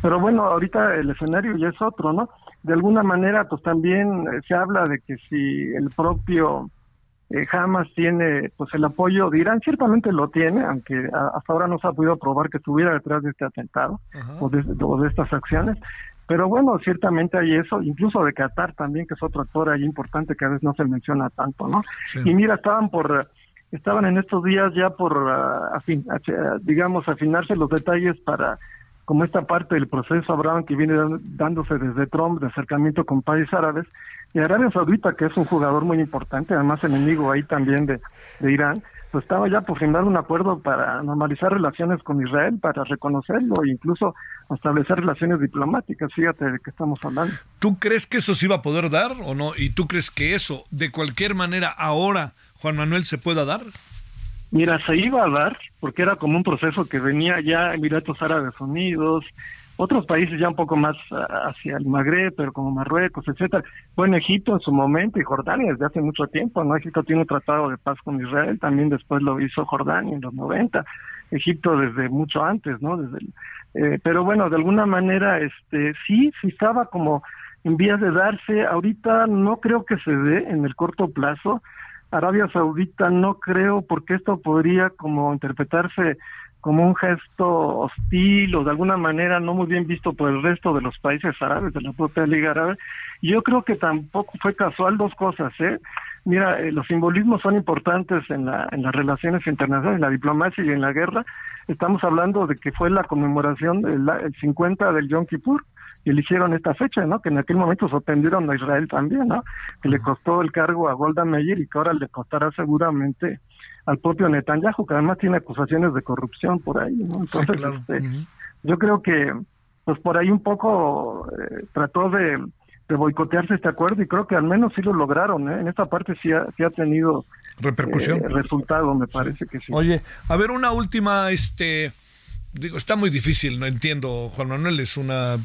I: Pero bueno, ahorita el escenario ya es otro, ¿no? De alguna manera, pues también eh, se habla de que si el propio eh, Hamas tiene, pues el apoyo de Irán, ciertamente lo tiene, aunque hasta ahora no se ha podido probar que estuviera detrás de este atentado o de, de estas acciones. Pero bueno, ciertamente hay eso, incluso de Qatar también, que es otro actor ahí importante que a veces no se menciona tanto, ¿no? Y mira, estaban por estaban en estos días ya por, uh, digamos, afinarse los detalles para, como esta parte del proceso Abraham que viene dándose desde Trump de acercamiento con países árabes, y Arabia Saudita, que es un jugador muy importante, además enemigo ahí también de, de Irán, pues estaba ya por firmar un acuerdo para normalizar relaciones con Israel, para reconocerlo e incluso establecer relaciones diplomáticas. Fíjate de qué estamos hablando.
A: ¿Tú crees que eso se iba a poder dar o no? ¿Y tú crees que eso, de cualquier manera, ahora Juan Manuel, se pueda dar?
I: Mira, se iba a dar, porque era como un proceso que venía ya Emiratos Árabes Unidos, otros países ya un poco más ah, hacia el Magreb, pero como Marruecos, etcétera. Bueno, Egipto en su momento y Jordania desde hace mucho tiempo, ¿no? Egipto tiene un tratado de paz con Israel, también después lo hizo Jordania en los 90, Egipto desde mucho antes, ¿no? Desde eh, pero bueno, de alguna manera, este, sí, sí estaba como en vías de darse. Ahorita no creo que se dé en el corto plazo. Arabia Saudita no creo porque esto podría como interpretarse como un gesto hostil o de alguna manera no muy bien visto por el resto de los países árabes, de la propia Liga Árabe. Yo creo que tampoco fue casual dos cosas, ¿eh? Mira, eh, los simbolismos son importantes en, la, en las relaciones internacionales, en la diplomacia y en la guerra. Estamos hablando de que fue la conmemoración del el 50 del Yom Kippur y eligieron esta fecha, ¿no? Que en aquel momento sorprendieron a Israel también, ¿no? Que le costó el cargo a Golda Meir y que ahora le costará seguramente al propio Netanyahu, que además tiene acusaciones de corrupción por ahí, ¿no? Entonces, este, yo creo que, pues por ahí un poco eh, trató de de boicotearse este acuerdo y creo que al menos sí lo lograron. ¿eh? En esta parte sí ha, sí ha tenido
A: repercusión.
I: Eh, resultado, me parece que sí.
A: Oye, a ver una última, este, digo, está muy difícil, no entiendo, Juan Manuel, es una,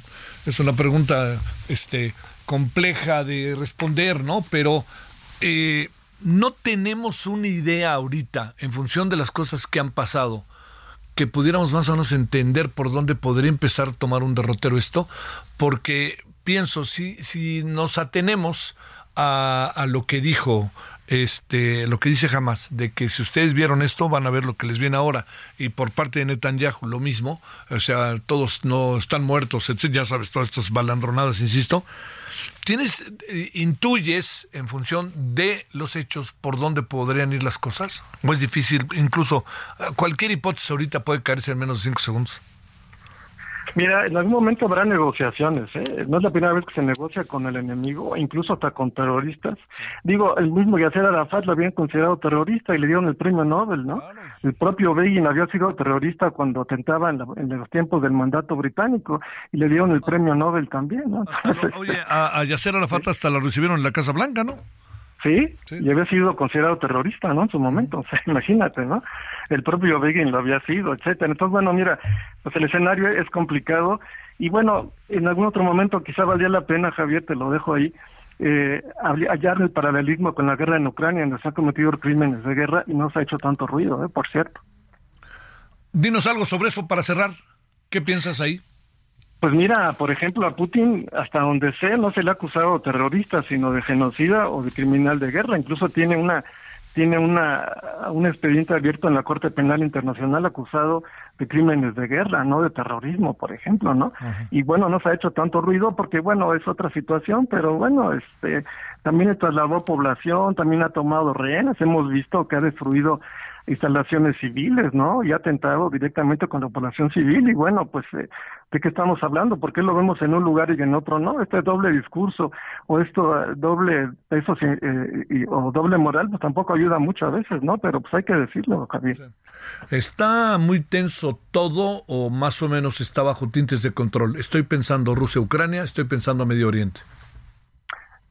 A: es una pregunta, este, compleja de responder, ¿no? Pero eh, no tenemos una idea ahorita, en función de las cosas que han pasado, que pudiéramos más o menos entender por dónde podría empezar a tomar un derrotero esto, porque pienso, si, si nos atenemos a, a lo que dijo este, lo que dice jamás, de que si ustedes vieron esto van a ver lo que les viene ahora. Y por parte de Netanyahu lo mismo, o sea, todos no están muertos, ya sabes, todas estas balandronadas, insisto. ¿Tienes, eh, intuyes en función de los hechos por dónde podrían ir las cosas? ¿O es difícil? Incluso cualquier hipótesis ahorita puede caerse en menos de cinco segundos.
I: Mira, en algún momento habrá negociaciones, ¿eh? No es la primera vez que se negocia con el enemigo, incluso hasta con terroristas. Digo, el mismo Yasser Arafat lo habían considerado terrorista y le dieron el premio Nobel, ¿no? El propio Begin había sido terrorista cuando atentaba en, los tiempos del mandato británico y le dieron el premio Nobel también, ¿no?
A: oye, a, a Yasser Arafat hasta lo recibieron en la Casa Blanca, ¿no?
I: Sí, y había sido considerado terrorista, ¿no? En su momento, o sea, imagínate, ¿no? El propio Begin lo había sido, etcétera. Entonces, bueno, mira, pues el escenario es complicado y bueno, en algún otro momento quizá valía la pena, Javier, te lo dejo ahí, eh, hallar el paralelismo con la guerra en Ucrania, donde se han cometido crímenes de guerra y no se ha hecho tanto ruido, ¿eh? Por cierto.
A: Dinos algo sobre eso para cerrar. ¿Qué piensas ahí?
I: Pues mira, por ejemplo, a Putin, hasta donde sé, no se le ha acusado de terrorista, sino de genocida o de criminal de guerra. Incluso tiene una tiene una un expediente abierto en la Corte Penal Internacional acusado de crímenes de guerra, no de terrorismo, por ejemplo, ¿no? Y bueno, no se ha hecho tanto ruido porque bueno, es otra situación, pero bueno, este también trasladó población, también ha tomado rehenes, hemos visto que ha destruido instalaciones civiles, ¿no? Y ha atentado directamente con la población civil y bueno, pues eh, ¿de qué estamos hablando? ¿Por qué lo vemos en un lugar y en otro no? Este doble discurso o esto eh, doble eso eh, o doble moral pues tampoco ayuda mucho a veces, ¿no? Pero pues hay que decirlo, Javier.
A: ¿Está muy tenso todo o más o menos está bajo tintes de control? Estoy pensando Rusia-Ucrania, estoy pensando Medio Oriente.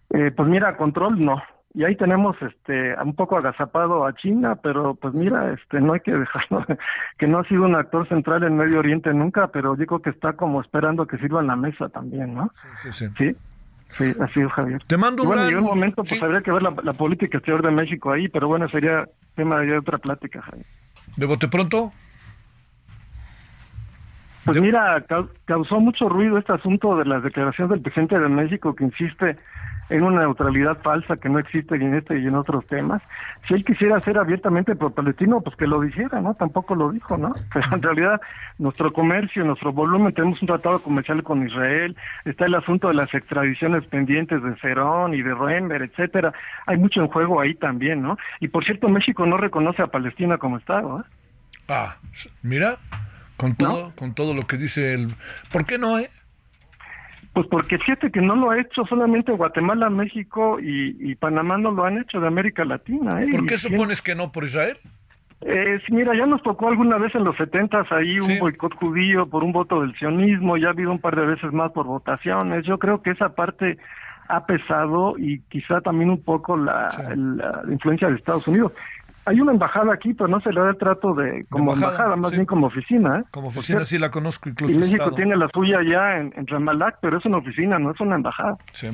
I: pues mira, control no y ahí tenemos este un poco agazapado a China, pero pues mira, este no hay que dejarlo que no ha sido un actor central en Medio Oriente nunca, pero digo que está como esperando que sirva en la mesa también, ¿no? Sí, sí, sí. Sí, así es, Javier.
A: Te mando un
I: Bueno, en un momento pues habría que ver la, política exterior de México ahí, pero bueno, sería tema de otra plática, Javier.
A: ¿De bote pronto?
I: Pues mira, causó mucho ruido este asunto de las declaraciones del presidente de México que insiste en una neutralidad falsa que no existe en este y en otros temas. Si él quisiera ser abiertamente pro-palestino, pues que lo dijera, ¿no? Tampoco lo dijo, ¿no? Pero en realidad nuestro comercio, nuestro volumen, tenemos un tratado comercial con Israel, está el asunto de las extradiciones pendientes de Cerón y de Roenber, etcétera. Hay mucho en juego ahí también, ¿no? Y por cierto, México no reconoce a Palestina como Estado, ¿eh?
A: Ah, mira, con todo, con todo lo que dice el... ¿Por qué no, eh?
I: Pues porque fíjate que no lo ha hecho solamente Guatemala, México y, Panamá no lo han hecho de América Latina. ¿eh?
A: ¿Por qué supones que no por Israel?
I: Eh, mira, ya nos tocó alguna vez en los setentas ahí un boicot judío por un voto del sionismo, ya ha habido un par de veces más por votaciones. Yo creo que esa parte ha pesado y quizá también un poco la influencia de Estados Unidos hay una embajada aquí, pero no se le da el trato de como embajada, más bien como oficina. ¿eh?
A: Como oficina sí la conozco incluso.
I: Y México tiene la suya ya en, en pero es una oficina, no es una embajada.
A: Sí.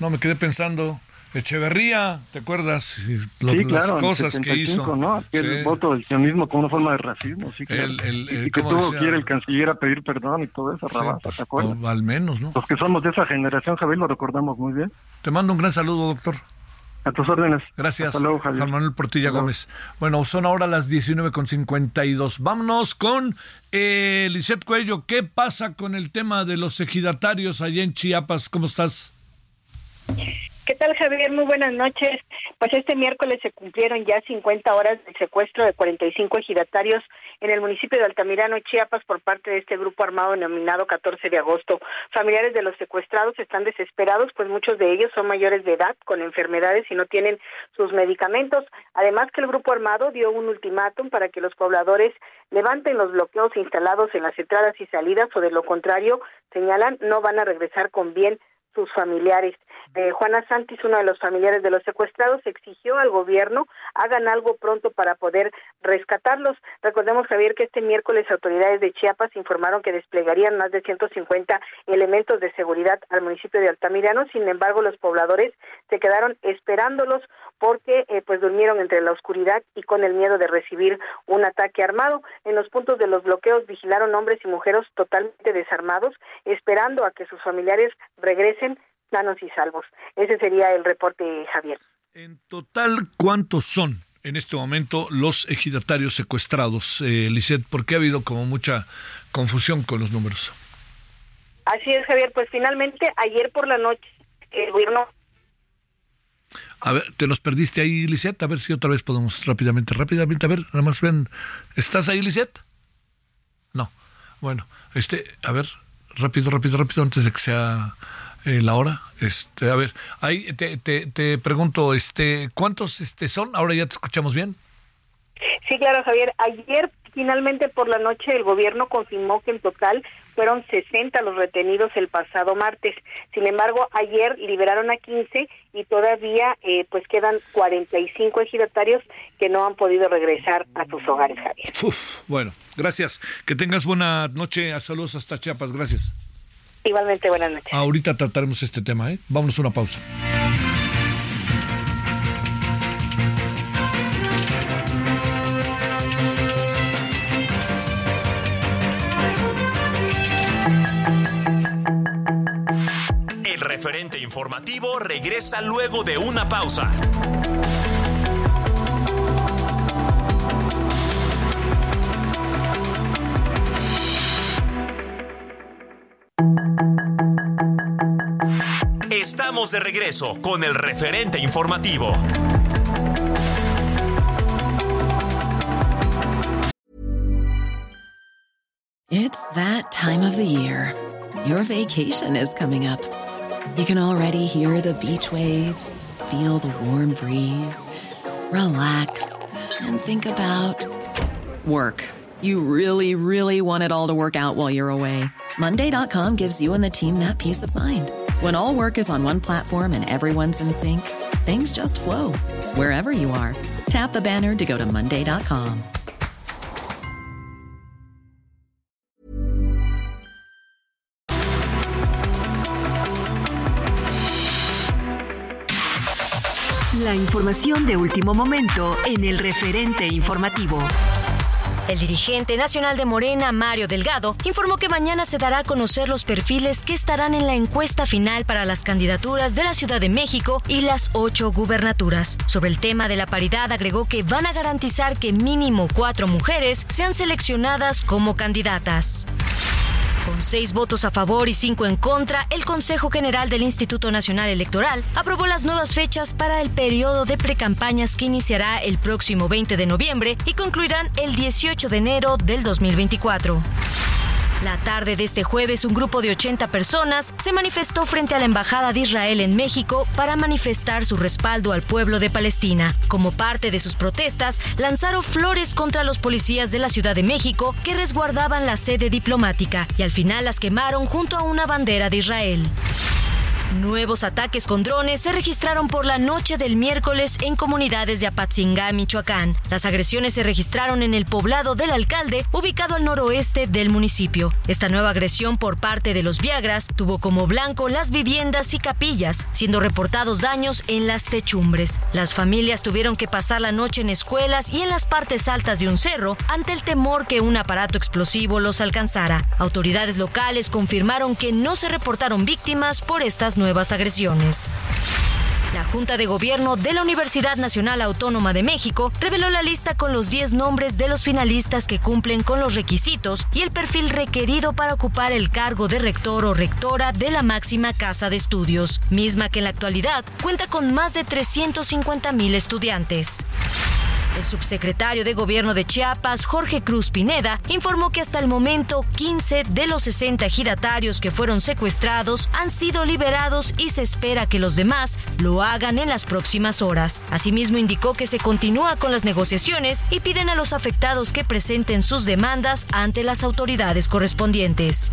A: No, me quedé pensando, Echeverría, ¿te acuerdas?
I: sí, claro, las cosas que hizo. ¿no? El voto del sionismo como una forma de racismo, sí, claro. y que tuvo que ir el canciller a pedir perdón y todo eso, pues, ¿te acuerdas?
A: Al menos, ¿no?
I: Los que somos de esa generación, Javier, lo recordamos muy bien.
A: Te mando un gran saludo, doctor.
I: A tus órdenes.
A: Gracias, Juan Manuel Portilla Gómez. Bueno, son ahora las 19.52. Vámonos con eh, Cuello. ¿Qué pasa con el tema de los ejidatarios allá en Chiapas? ¿Cómo estás?
J: ¿Qué tal, Javier? Muy buenas noches. Pues este miércoles se cumplieron ya 50 horas del secuestro de 45 ejidatarios en el municipio de Altamirano, Chiapas, por parte de este grupo armado denominado 14 de agosto. Familiares de los secuestrados están desesperados, pues muchos de ellos son mayores de edad, con enfermedades y no tienen sus medicamentos. Además que el grupo armado dio un ultimátum para que los pobladores levanten los bloqueos instalados en las entradas y salidas o de lo contrario, señalan, no van a regresar con bien sus familiares. Eh, Juana Santis, uno de los familiares de los secuestrados, exigió al gobierno hagan algo pronto para poder rescatarlos. Recordemos, Javier, que este miércoles autoridades de Chiapas informaron que desplegarían más de 150 elementos de seguridad al municipio de Altamirano. Sin embargo, los pobladores se quedaron esperándolos porque eh, pues durmieron entre la oscuridad y con el miedo de recibir un ataque armado. En los puntos de los bloqueos vigilaron hombres y mujeres totalmente desarmados, esperando a que sus familiares regresen sanos y salvos. Ese sería el reporte, Javier.
A: En total, ¿cuántos son en este momento los ejidatarios secuestrados, eh, Lisette? Porque ha habido como mucha confusión con los números.
J: Así es, Javier. Pues finalmente, ayer por la noche, el gobierno
A: a ver, te nos perdiste ahí, Lisette. A ver si otra vez podemos rápidamente, rápidamente. A ver, nada más ven. ¿Estás ahí, Lisette? No. Bueno, este, a ver, rápido, rápido, rápido, antes de que sea eh, la hora. Este, a ver, ahí te, te, te pregunto, este, ¿cuántos este, son? Ahora ya te escuchamos bien.
J: Sí, claro, Javier. Ayer finalmente por la noche el gobierno confirmó que en total fueron 60 los retenidos el pasado martes. Sin embargo, ayer liberaron a 15 y todavía eh, pues quedan 45 ejidatarios que no han podido regresar a sus hogares, Javier.
A: Uf, bueno, gracias. Que tengas buena noche. Saludos hasta Chiapas. Gracias.
J: Igualmente, buenas noches.
A: Ahorita trataremos este tema, ¿eh? Vámonos a una pausa.
D: El referente informativo regresa luego de una pausa. Estamos de regreso con el referente informativo.
K: It's that time of the year. Your vacation is coming up. You can already hear the beach waves, feel the warm breeze, relax, and think about work. You really, really want it all to work out while you're away. Monday.com gives you and the team that peace of mind. When all work is on one platform and everyone's in sync, things just flow wherever you are. Tap the banner to go to Monday.com.
B: La información de último momento en el referente informativo.
L: El dirigente nacional de Morena, Mario Delgado, informó que mañana se dará a conocer los perfiles que estarán en la encuesta final para las candidaturas de la Ciudad de México y las ocho gubernaturas. Sobre el tema de la paridad, agregó que van a garantizar que mínimo cuatro mujeres sean seleccionadas como candidatas. Con seis votos a favor y cinco en contra, el Consejo General del Instituto Nacional Electoral aprobó las nuevas fechas para el periodo de precampañas que iniciará el próximo 20 de noviembre y concluirán el 18 de enero del 2024. La tarde de este jueves, un grupo de 80 personas se manifestó frente a la Embajada de Israel en México para manifestar su respaldo al pueblo de Palestina. Como parte de sus protestas, lanzaron flores contra los policías de la Ciudad de México que resguardaban la sede diplomática y al final las quemaron junto a una bandera de Israel. Nuevos ataques con drones se registraron por la noche del miércoles en comunidades de Apatzingá, Michoacán. Las agresiones se registraron en el poblado del alcalde, ubicado al noroeste del municipio. Esta nueva agresión por parte de los Viagras tuvo como blanco las viviendas y capillas, siendo reportados daños en las techumbres. Las familias tuvieron que pasar la noche en escuelas y en las partes altas de un cerro ante el temor que un aparato explosivo los alcanzara. Autoridades locales confirmaron que no se reportaron víctimas por estas nuevas agresiones. La Junta de Gobierno de la Universidad Nacional Autónoma de México reveló la lista con los 10 nombres de los finalistas que cumplen con los requisitos y el perfil requerido para ocupar el cargo de rector o rectora de la máxima casa de estudios, misma que en la actualidad cuenta con más de 350 mil estudiantes. El subsecretario de Gobierno de Chiapas, Jorge Cruz Pineda, informó que hasta el momento 15 de los 60 ejidatarios que fueron secuestrados han sido liberados y se espera que los demás lo hagan en las próximas horas. Asimismo, indicó que se continúa con las negociaciones y piden a los afectados que presenten sus demandas ante las autoridades correspondientes.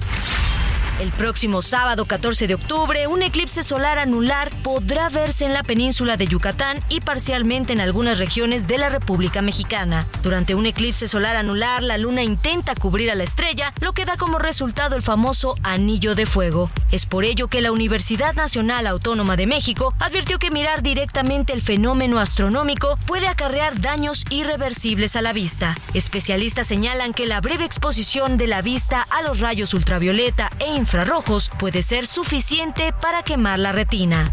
L: El próximo sábado 14 de octubre, un eclipse solar anular podrá verse en la península de Yucatán y parcialmente en algunas regiones de la República Mexicana. Durante un eclipse solar anular, la luna intenta cubrir a la estrella, lo que da como resultado el famoso anillo de fuego. Es por ello que la Universidad Nacional Autónoma de México advirtió que mirar directamente el fenómeno astronómico puede acarrear daños irreversibles a la vista. Especialistas señalan que la breve exposición de la vista a los rayos ultravioleta e infrarrojos puede ser suficiente para quemar la retina.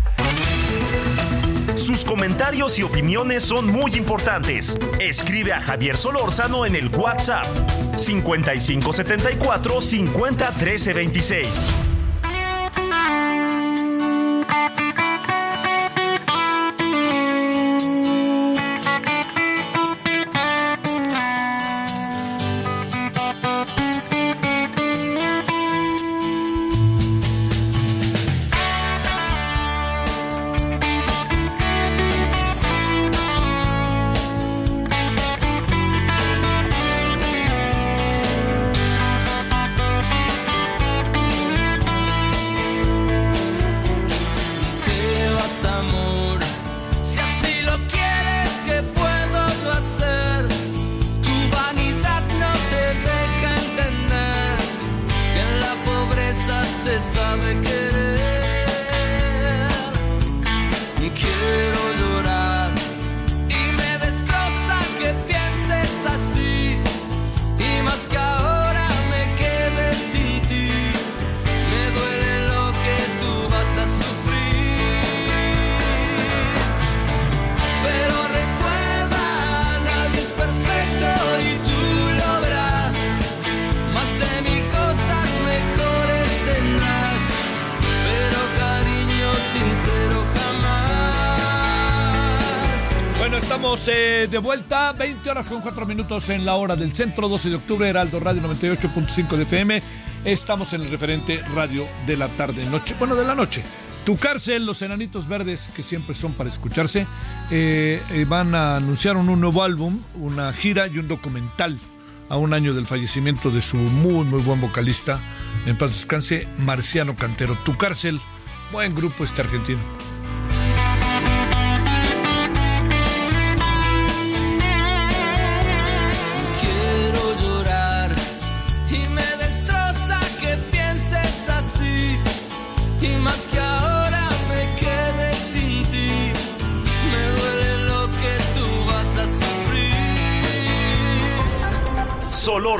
D: Sus comentarios y opiniones son muy importantes. Escribe a Javier Solórzano en el WhatsApp 5574 50 13 26.
A: Con 4 minutos en la hora del centro, 12 de octubre, Heraldo Radio 98.5 de FM. Estamos en el referente radio de la tarde, noche, bueno, de la noche. Tu cárcel, los enanitos verdes que siempre son para escucharse, eh, eh, van a anunciar un nuevo álbum, una gira y un documental a un año del fallecimiento de su muy, muy buen vocalista, en paz descanse, Marciano Cantero. Tu cárcel, buen grupo este argentino.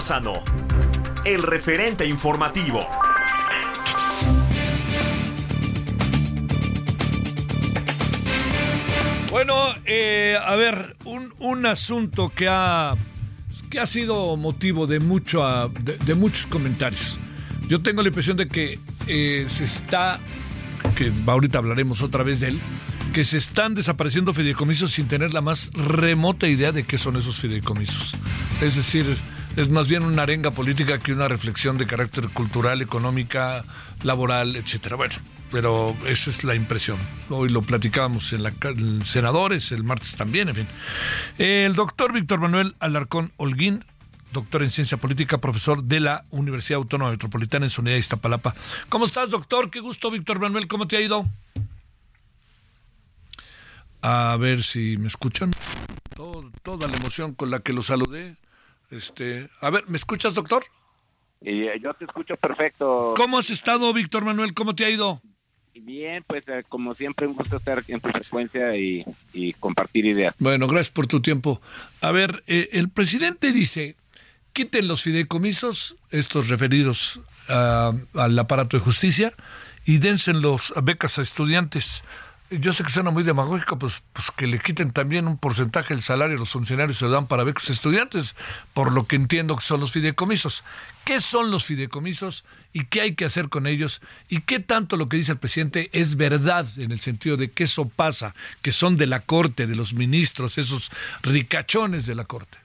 D: Solórzano, el referente informativo.
A: Bueno, eh, a ver, un, un asunto que ha, que ha sido motivo de, mucho, ah, de, de muchos comentarios. Yo tengo la impresión de que eh, se está, que ahorita hablaremos otra vez de él, que se están desapareciendo fideicomisos sin tener la más remota idea de qué son esos fideicomisos. Es decir, es más bien una arenga política que una reflexión de carácter cultural, económica, laboral, etcétera. Bueno, pero esa es la impresión. Hoy lo platicábamos en la senadores, el martes también, en fin. El doctor Víctor Manuel Alarcón Holguín, doctor en ciencia política, profesor de la Universidad Autónoma Metropolitana en su unidad de Iztapalapa. ¿Cómo estás, doctor? Qué gusto, Víctor Manuel. ¿Cómo te ha ido? A ver si me escuchan. Toda la emoción con la que lo saludé. Este, a ver, ¿me escuchas, doctor?
M: Y, eh, yo te escucho perfecto.
A: ¿Cómo has estado, Víctor Manuel? ¿Cómo te ha ido?
M: Bien, pues eh, como siempre un gusto estar en tu frecuencia y, y compartir ideas.
A: Bueno, gracias por tu tiempo. A ver, eh, el presidente dice, quiten los fideicomisos, estos referidos a- al aparato de justicia, y dense a becas a estudiantes. Yo sé que suena muy demagógico, pues, pues que le quiten también un porcentaje del salario a los funcionarios se lo dan para becas a estudiantes, por lo que entiendo que son los fideicomisos. ¿Qué son los fideicomisos y qué hay que hacer con ellos? ¿Y qué tanto lo que dice el presidente es verdad en el sentido de que eso pasa, que son de la corte, de los ministros, esos ricachones de la corte?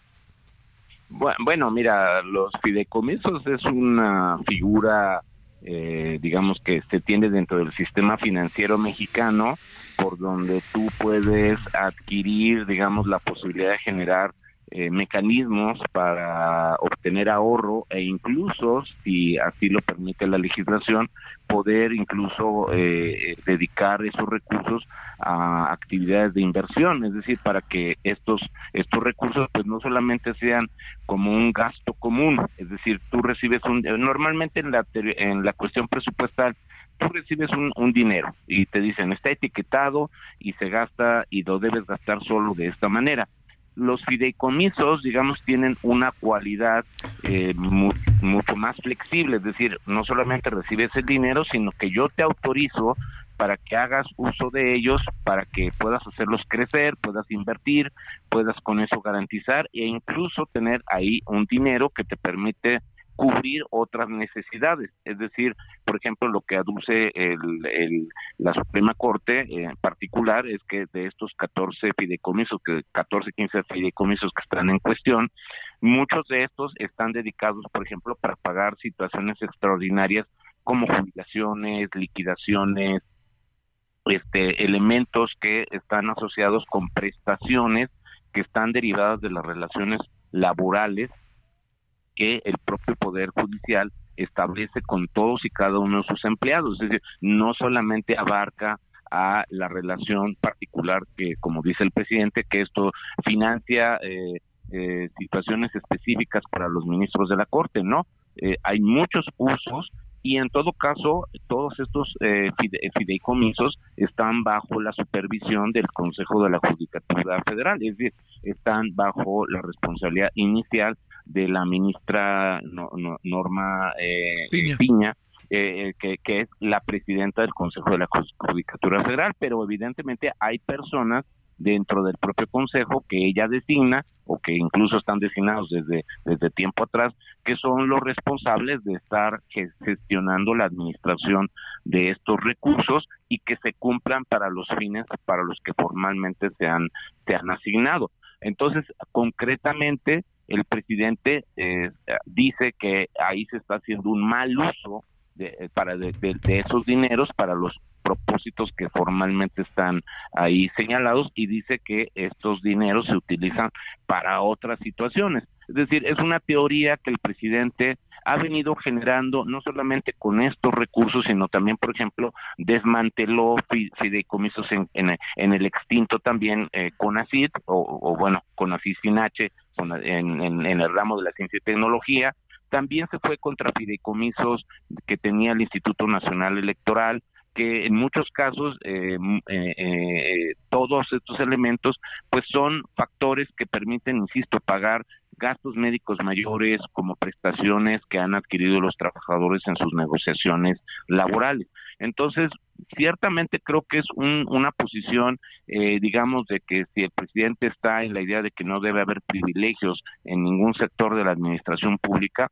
M: Bu- Bueno, mira, los fideicomisos es una figura, eh, digamos, que se tiene dentro del sistema financiero mexicano, por donde tú puedes adquirir, digamos, la posibilidad de generar eh, mecanismos para obtener ahorro e incluso, si así lo permite la legislación, poder incluso eh, dedicar esos recursos a actividades de inversión, es decir, para que estos estos recursos pues no solamente sean como un gasto común, es decir, tú recibes un normalmente en la en la cuestión presupuestal tú recibes un, un dinero y te dicen está etiquetado y se gasta y lo debes gastar solo de esta manera los fideicomisos, digamos, tienen una cualidad eh, mu- mucho más flexible, es decir, no solamente recibes el dinero, sino que yo te autorizo para que hagas uso de ellos, para que puedas hacerlos crecer, puedas invertir, puedas con eso garantizar e incluso tener ahí un dinero que te permite cubrir otras necesidades. Es decir, por ejemplo, lo que aduce el, la Suprema Corte eh, en particular es que de estos 14 fideicomisos, que 14, 15 fideicomisos que están en cuestión, muchos de estos están dedicados, por ejemplo, para pagar situaciones extraordinarias como jubilaciones, liquidaciones, este, elementos que están asociados con prestaciones que están derivadas de las relaciones laborales que el propio Poder Judicial establece con todos y cada uno de sus empleados. Es decir, no solamente abarca a la relación particular que, como dice el presidente, que esto financia eh, eh, situaciones específicas para los ministros de la Corte, ¿no? Eh, hay muchos usos y en todo caso todos estos eh, fideicomisos están bajo la supervisión del Consejo de la Judicatura Federal, es decir, están bajo la responsabilidad inicial de la ministra Norma eh, Piña, eh, que, que, es la presidenta del Consejo de la Judicatura Federal, pero evidentemente hay personas dentro del propio consejo que ella designa o que incluso están designados desde, desde tiempo atrás, que son los responsables de estar gestionando la administración de estos recursos y que se cumplan para los fines para los que formalmente se han, se han asignado. Entonces, concretamente, el presidente eh, dice que ahí se está haciendo un mal uso de, para de, esos dineros para los propósitos que formalmente están ahí señalados y dice que estos dineros se utilizan para otras situaciones. Es decir, es una teoría que el presidente ha venido generando no solamente con estos recursos, sino también, por ejemplo, desmanteló fideicomisos en, en, el extinto también eh, CONACID, o, o, bueno, CONACID sin H, en, en el ramo de la ciencia y tecnología, también se fue contra fideicomisos que tenía el Instituto Nacional Electoral, que en muchos casos eh, eh, eh, todos estos elementos pues son factores que permiten, insisto, pagar gastos médicos mayores como prestaciones que han adquirido los trabajadores en sus negociaciones laborales. Entonces, ciertamente creo que es una posición, digamos, de que si el presidente está en la idea de que no debe haber privilegios en ningún sector de la administración pública,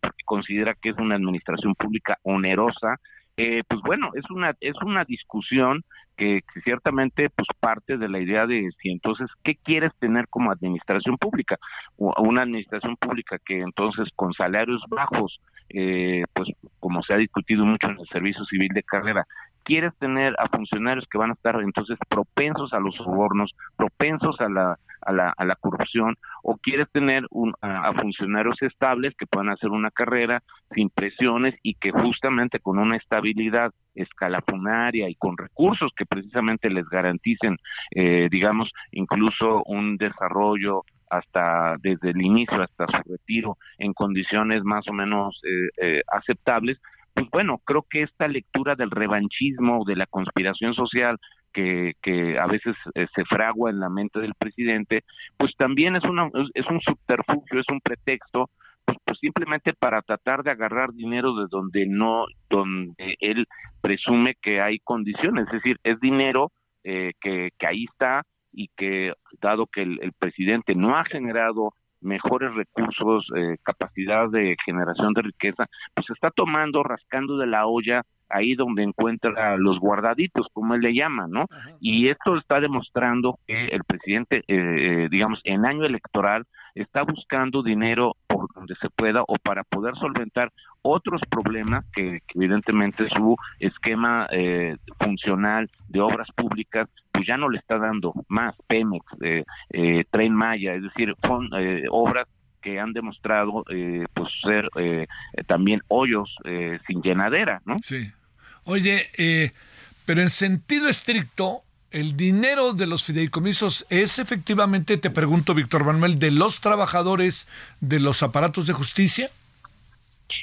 M: porque considera que es una administración pública onerosa, eh, pues bueno, es una es una discusión que, ciertamente pues parte de la idea de si entonces qué quieres tener como administración pública una administración pública que entonces con salarios bajos eh, pues como se ha discutido mucho en el servicio civil de carrera quieres tener a funcionarios que van a estar entonces propensos a los sobornos, propensos a la, a la, a la corrupción, o quieres tener un, a, funcionarios estables que puedan hacer una carrera sin presiones y que justamente con una estabilidad escalafonaria y con recursos que precisamente les garanticen, eh, digamos, incluso un desarrollo hasta desde el inicio hasta su retiro en condiciones más o menos eh, eh, aceptables, pues bueno, creo que esta lectura del revanchismo, de la conspiración social que, que a veces eh, se fragua en la mente del presidente, pues también es, una, es un subterfugio, es un pretexto pues, pues, simplemente para tratar de agarrar dinero de donde no, donde él presume que hay condiciones, es decir, es dinero eh, que, que ahí está y que dado que el presidente no ha generado mejores recursos, eh, capacidad de generación de riqueza, pues está tomando, rascando de la olla ahí donde encuentra los guardaditos, como él le llama, ¿no? Y esto está demostrando que el presidente, eh, eh, digamos, en año electoral está buscando dinero por donde se pueda o para poder solventar otros problemas que, evidentemente su esquema eh, funcional de obras públicas pues ya no le está dando más Pemex, eh, Tren Maya, es decir, son obras que han demostrado pues ser también hoyos sin llenadera, ¿no?
A: Sí. Oye, pero en sentido estricto, ¿El dinero de los fideicomisos es efectivamente, te pregunto, Víctor Manuel, de los trabajadores de los aparatos de justicia?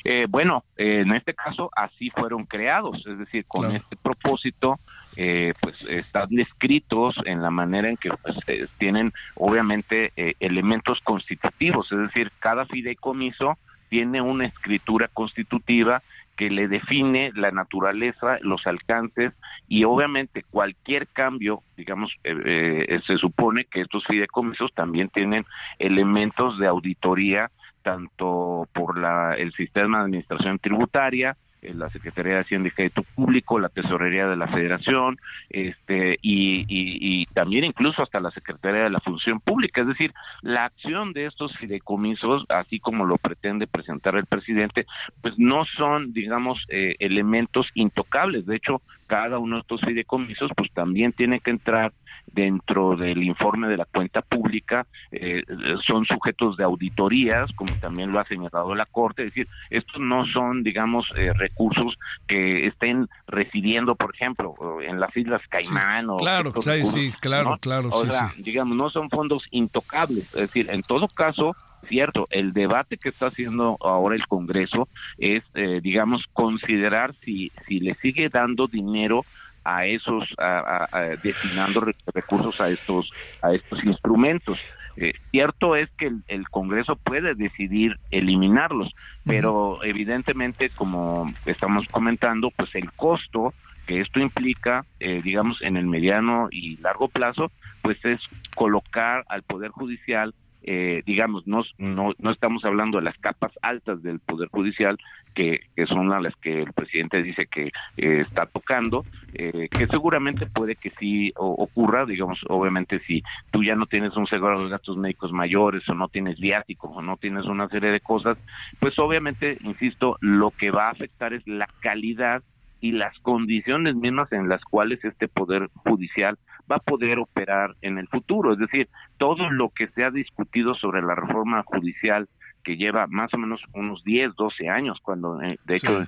M: Eh, bueno, eh, en este caso así fueron creados, es decir, con este propósito, eh, pues están descritos en la manera en que pues, tienen obviamente elementos constitutivos, es decir, cada fideicomiso tiene una escritura constitutiva que le define la naturaleza, los alcances y obviamente cualquier cambio, digamos, eh, eh, se supone que estos fideicomisos también tienen elementos de auditoría tanto por la, el sistema de administración tributaria, la Secretaría de Hacienda y Crédito Público, la Tesorería de la Federación, este, y, y, también incluso hasta la Secretaría de la Función Pública. Es decir, la acción de estos fideicomisos, así como lo pretende presentar el presidente, pues no son, digamos, eh, elementos intocables. De hecho, cada uno de estos fideicomisos, pues también tiene que entrar dentro del informe de la cuenta pública, eh, son sujetos de auditorías, como también lo ha señalado la Corte, es decir, estos no son, digamos, eh, recursos que estén residiendo, por ejemplo, en las Islas Caimán o...
A: Claro, sí, sí, claro, claro,
M: digamos, no son fondos intocables, es decir, en todo caso, cierto, el debate que está haciendo ahora el Congreso es, eh, digamos, considerar si, si le sigue dando dinero a esos, a, destinando recursos a estos, a estos instrumentos. Eh, cierto es que el, Congreso puede decidir eliminarlos, pero evidentemente, como estamos comentando, pues el costo que esto implica, eh, digamos, en el mediano y largo plazo, pues es colocar al Poder Judicial eh, digamos, no, no, no estamos hablando de las capas altas del Poder Judicial, que, que son las que el presidente dice que eh, está tocando, eh, que seguramente puede que sí ocurra, digamos, obviamente si tú ya no tienes un seguro de gastos médicos mayores o no tienes viáticos o no tienes una serie de cosas, pues obviamente, insisto, lo que va a afectar es la calidad y las condiciones mismas en las cuales este poder judicial va a poder operar en el futuro. Es decir, todo lo que se ha discutido sobre la reforma judicial que lleva más o menos unos 10, 12 años, cuando eh, de hecho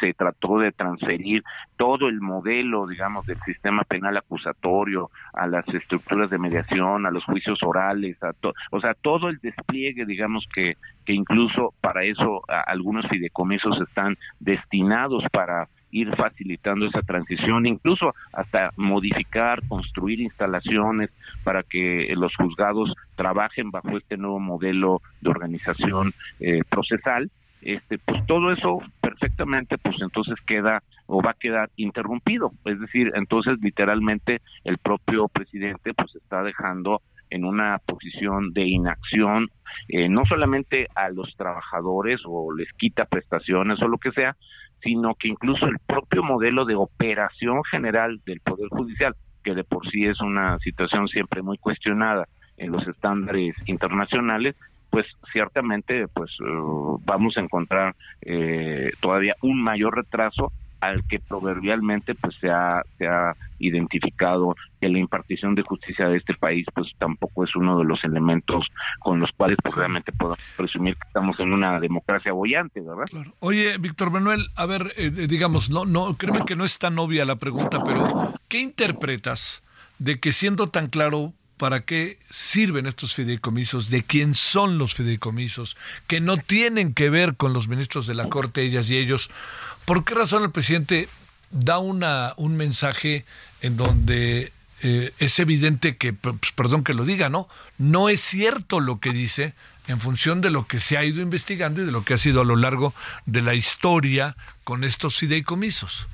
M: se, trató de transferir todo el modelo, digamos, del sistema penal acusatorio a las estructuras de mediación, a los juicios orales, a o sea, todo el despliegue, digamos, que, que incluso para eso algunos fideicomisos están destinados para ir facilitando esa transición, incluso hasta modificar, construir instalaciones para que los juzgados trabajen bajo este nuevo modelo de organización eh, procesal. Este, pues todo eso perfectamente, pues entonces queda o va a quedar interrumpido. Es decir, entonces literalmente el propio presidente pues está dejando en una posición de inacción, eh, no solamente a los trabajadores o les quita prestaciones o lo que sea, sino que incluso el propio modelo de operación general del Poder Judicial, que de por sí es una situación siempre muy cuestionada en los estándares internacionales, pues ciertamente pues eh, vamos a encontrar eh, todavía un mayor retraso al que proverbialmente pues se ha, se ha identificado que la impartición de justicia de este país pues tampoco es uno de los elementos con los cuales pues, realmente podemos presumir que estamos en una democracia bollante, ¿verdad?
A: Oye, Víctor Manuel, a ver, eh, digamos, no, no, créeme que no es tan obvia la pregunta, pero ¿qué interpretas de que siendo tan claro para qué sirven estos fideicomisos, de quién son los fideicomisos, que no tienen que ver con los ministros de la Corte, ellas y ellos. ¿Por qué razón el presidente da una, un mensaje en donde eh, es evidente que, pues, perdón que lo diga, ¿no? No es cierto lo que dice en función de lo que se ha ido investigando y de lo que ha sido a lo largo de la historia con estos fideicomisos.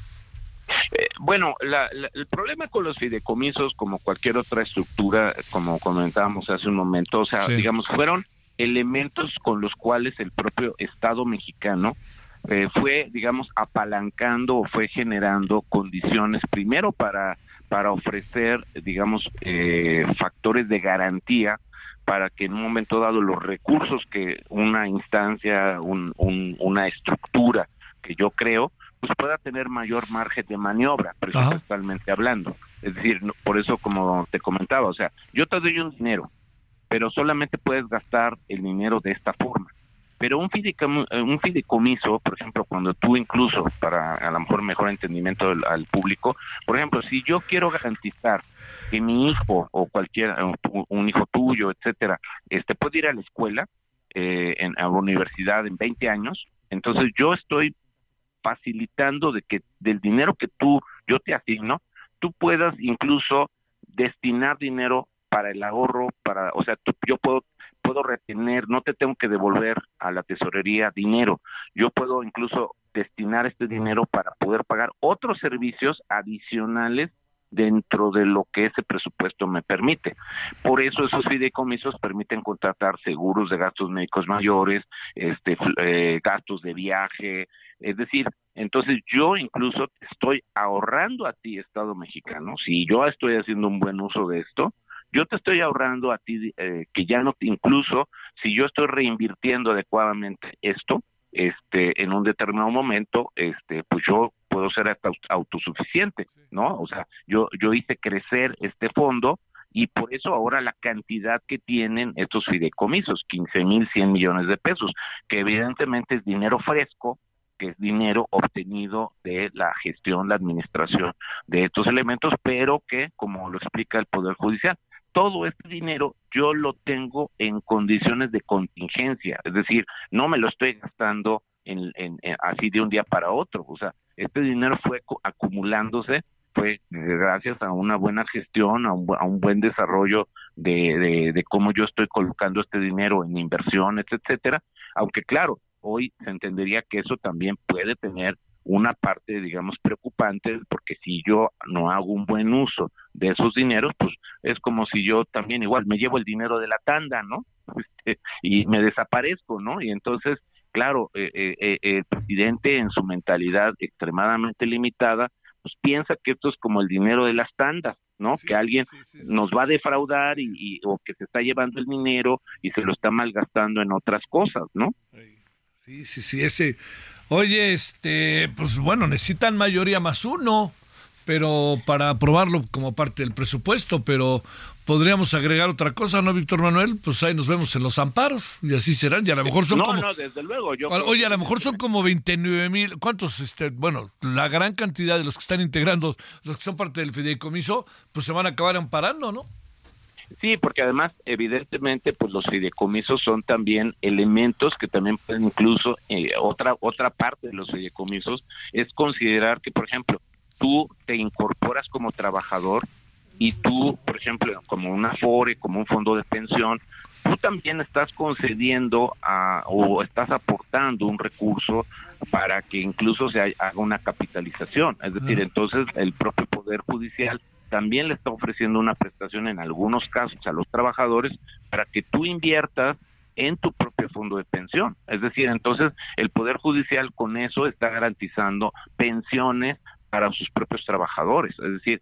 M: Eh, bueno, el problema con los fideicomisos, como cualquier otra estructura, como comentábamos hace un momento, o sea, digamos, fueron elementos con los cuales el propio Estado mexicano eh, fue, digamos, apalancando o fue generando condiciones primero para para ofrecer, digamos, eh, factores de garantía para que en un momento dado los recursos que una instancia, un, una estructura que yo creo, pues pueda tener mayor margen de maniobra, presupuestalmente hablando. Es decir, por eso como te comentaba, o sea, yo te doy un dinero, pero solamente puedes gastar el dinero de esta forma. Pero un, eh, un fideicomiso, por ejemplo, cuando tú incluso, para a lo mejor mejor entendimiento al, público, por ejemplo, si yo quiero garantizar que mi hijo o cualquier, eh, un hijo tuyo, etcétera, este puede ir a la escuela, eh, en, a la universidad en 20 años, entonces yo estoy facilitando de que del dinero que tú, yo te asigno, tú puedas incluso destinar dinero para el ahorro, para, o sea, yo puedo puedo retener, no te tengo que devolver a la tesorería dinero. Yo puedo incluso destinar este dinero para poder pagar otros servicios adicionales dentro de lo que ese presupuesto me permite. Por eso esos fideicomisos permiten contratar seguros de gastos médicos mayores, este eh, gastos de viaje, es decir, entonces yo incluso estoy ahorrando a ti, Estado mexicano, si yo estoy haciendo un buen uso de esto, yo te estoy ahorrando a ti eh, que ya no, incluso si yo estoy reinvirtiendo adecuadamente esto, este, en un determinado momento, este, pues yo puedo ser autosuficiente, ¿no? O sea, yo, yo hice crecer este fondo y por eso ahora la cantidad que tienen estos fideicomisos, 15 mil 100 millones de pesos, que evidentemente es dinero fresco, que es dinero obtenido de la gestión, la administración de estos elementos, pero que, como lo explica el Poder Judicial, todo este dinero yo lo tengo en condiciones de contingencia, es decir, no me lo estoy gastando en, así de un día para otro, o sea, este dinero fue acumulándose fue gracias a una buena gestión, a un, a un buen desarrollo de, de, cómo yo estoy colocando este dinero en inversiones, etcétera, aunque claro, hoy se entendería que eso también puede tener una parte, digamos, preocupante, porque si yo no hago un buen uso de esos dineros, pues es como si yo también igual me llevo el dinero de la tanda, ¿no? Este, y me desaparezco, ¿no? Y entonces, claro, eh, eh, eh, el presidente en su mentalidad extremadamente limitada, pues piensa que esto es como el dinero de las tandas, ¿no? que alguien nos va a defraudar y, o que se está llevando el dinero y se lo está malgastando en otras cosas, ¿no?
A: Sí, sí, sí, ese. Oye, este, pues bueno, necesitan mayoría más uno pero para aprobarlo como parte del presupuesto, pero podríamos agregar otra cosa, ¿no, Víctor Manuel? Pues ahí nos vemos en los amparos y así serán, y a lo mejor son como...
M: No, desde luego. Yo
A: oye, a lo mejor son como 29 mil, ¿cuántos? Este, bueno, la gran cantidad de los que están integrando, los que son parte del fideicomiso, pues se van a acabar amparando, ¿no?
M: Sí, porque además, evidentemente, pues los fideicomisos son también elementos que también pueden incluso, eh, otra, otra parte de los fideicomisos es considerar que, por ejemplo, tú te incorporas como trabajador y tú, por ejemplo, como una FORE, como un fondo de pensión, tú también estás concediendo a, o estás aportando un recurso para que incluso se haga una capitalización. Es decir, entonces el propio Poder Judicial también le está ofreciendo una prestación en algunos casos a los trabajadores para que tú inviertas en tu propio fondo de pensión. Es decir, entonces el Poder Judicial con eso está garantizando pensiones para sus propios trabajadores, es decir,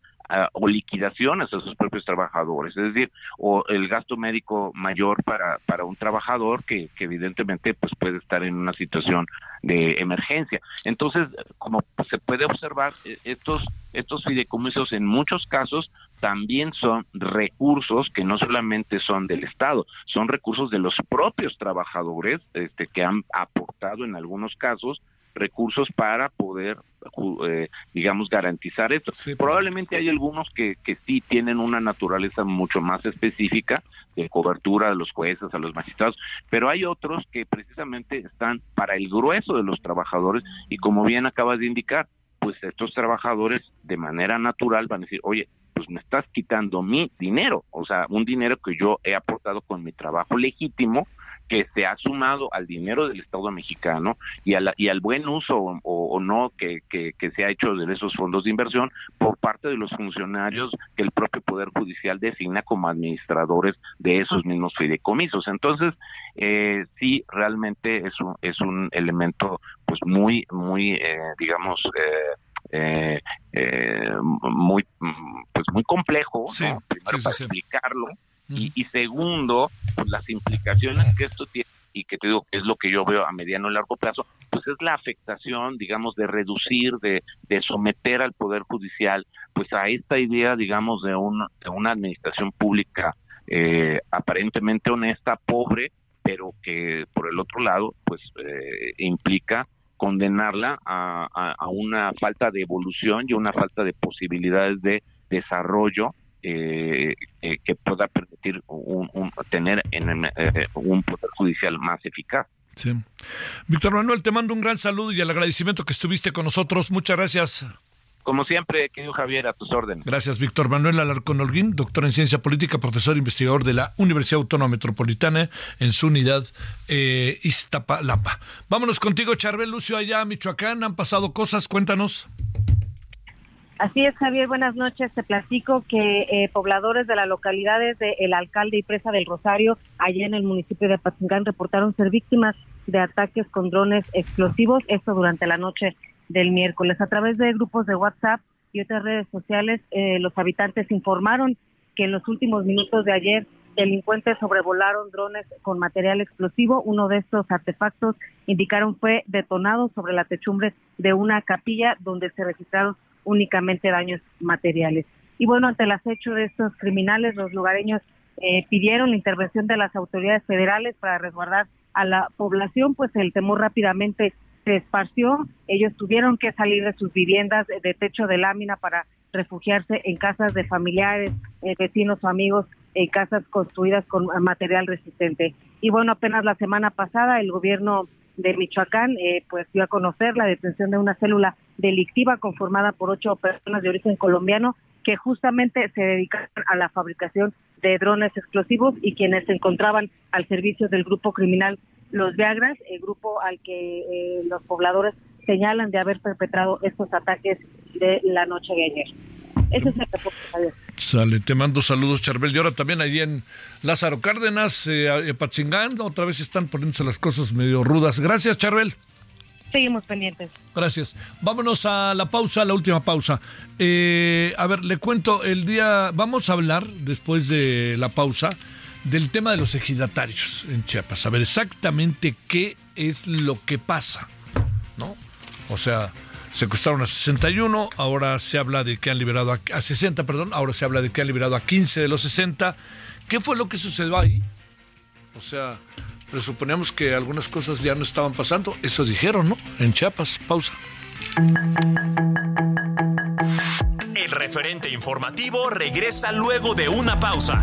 M: o liquidaciones a sus propios trabajadores, es decir, o el gasto médico mayor para, para un trabajador que, que evidentemente pues puede estar en una situación de emergencia. Entonces, como se puede observar, e, estos, estos fideicomisos en muchos casos también son recursos que no solamente son del Estado, son recursos de los propios trabajadores este, que han aportado en algunos casos recursos para poder, eh, digamos, garantizar esto. Probablemente hay algunos que, que sí tienen una naturaleza mucho más específica de cobertura a los jueces, a los magistrados, pero hay otros que precisamente están para el grueso de los trabajadores y como bien acabas de indicar, pues estos trabajadores de manera natural van a decir, oye, pues me estás quitando mi dinero, o sea, un dinero que yo he aportado con mi trabajo legítimo, que se ha sumado al dinero del Estado mexicano y, y al buen uso o, no que, que, se ha hecho de esos fondos de inversión por parte de los funcionarios que el propio Poder Judicial designa como administradores de esos mismos fideicomisos. Entonces, eh, sí, realmente es un, es un elemento pues muy, muy, eh, digamos, eh, eh, muy pues muy complejo primero para explicarlo y, segundo, pues las implicaciones que esto tiene y que te digo que es lo que yo veo a mediano y largo plazo, pues es la afectación, digamos, de reducir, de, de someter al Poder Judicial, pues a esta idea, digamos, de, un, de una administración pública eh, aparentemente honesta, pobre, pero que por el otro lado, pues eh, implica condenarla a, una falta de evolución y una falta de posibilidades de desarrollo eh, eh, que pueda permitir un, tener en eh, un poder judicial más eficaz.
A: Sí. Víctor Manuel, te mando un gran saludo y el agradecimiento que estuviste con nosotros. Muchas gracias.
M: Como siempre, querido Javier, a tus órdenes.
A: Gracias, Víctor Manuel Alarcón Holguín, doctor en ciencia política, profesor investigador de la Universidad Autónoma Metropolitana en su unidad eh, Iztapalapa. Vámonos contigo, Charbel Lucio, allá Michoacán. Han pasado cosas, cuéntanos.
N: Así es, Javier, buenas noches. Te platico que eh, pobladores de las localidades de El Alcalde y Presa del Rosario, allá en el municipio de Apatzingán, reportaron ser víctimas de ataques con drones explosivos, esto durante la noche del miércoles. A través de grupos de WhatsApp y otras redes sociales, eh, los habitantes informaron que en los últimos minutos de ayer delincuentes sobrevolaron drones con material explosivo. Uno de estos artefactos indicaron fue detonado sobre la techumbre de una capilla donde se registraron únicamente daños materiales. Y bueno, ante el acecho de estos criminales, los lugareños eh, pidieron la intervención de las autoridades federales para resguardar a la población, pues el temor rápidamente se esparció. Ellos tuvieron que salir de sus viviendas de techo de lámina para refugiarse en casas de familiares, eh, vecinos o amigos eh, casas construidas con material resistente. Y bueno, apenas la semana pasada el gobierno de Michoacán eh, pues dio a conocer la detención de una célula delictiva conformada por ocho personas de origen colombiano que justamente se dedicaban a la fabricación de drones explosivos y quienes se encontraban al servicio del grupo criminal Los Viagras, el grupo al que eh, los pobladores señalan de haber perpetrado estos ataques de la noche de ayer. Ese es el reporte, Javier.
A: Sale, te mando saludos, Charbel. Y ahora también ahí en Lázaro Cárdenas, eh, Patzingán, otra vez están poniéndose las cosas medio rudas. Gracias, Charbel.
N: Seguimos pendientes.
A: Gracias. Vámonos a la pausa, la última pausa. Eh, a ver, le cuento, el día, vamos a hablar después de la pausa del tema de los ejidatarios en Chiapas. A ver exactamente qué es lo que pasa, ¿no? O sea, secuestraron a 61, ahora se habla de que han liberado a, a 60, perdón, ahora se habla de que han liberado a 15 de los 60. ¿Qué fue lo que sucedió ahí? O sea, presuponíamos que algunas cosas ya no estaban pasando. Eso dijeron, ¿no? En Chiapas. Pausa.
D: El referente informativo regresa luego de una pausa.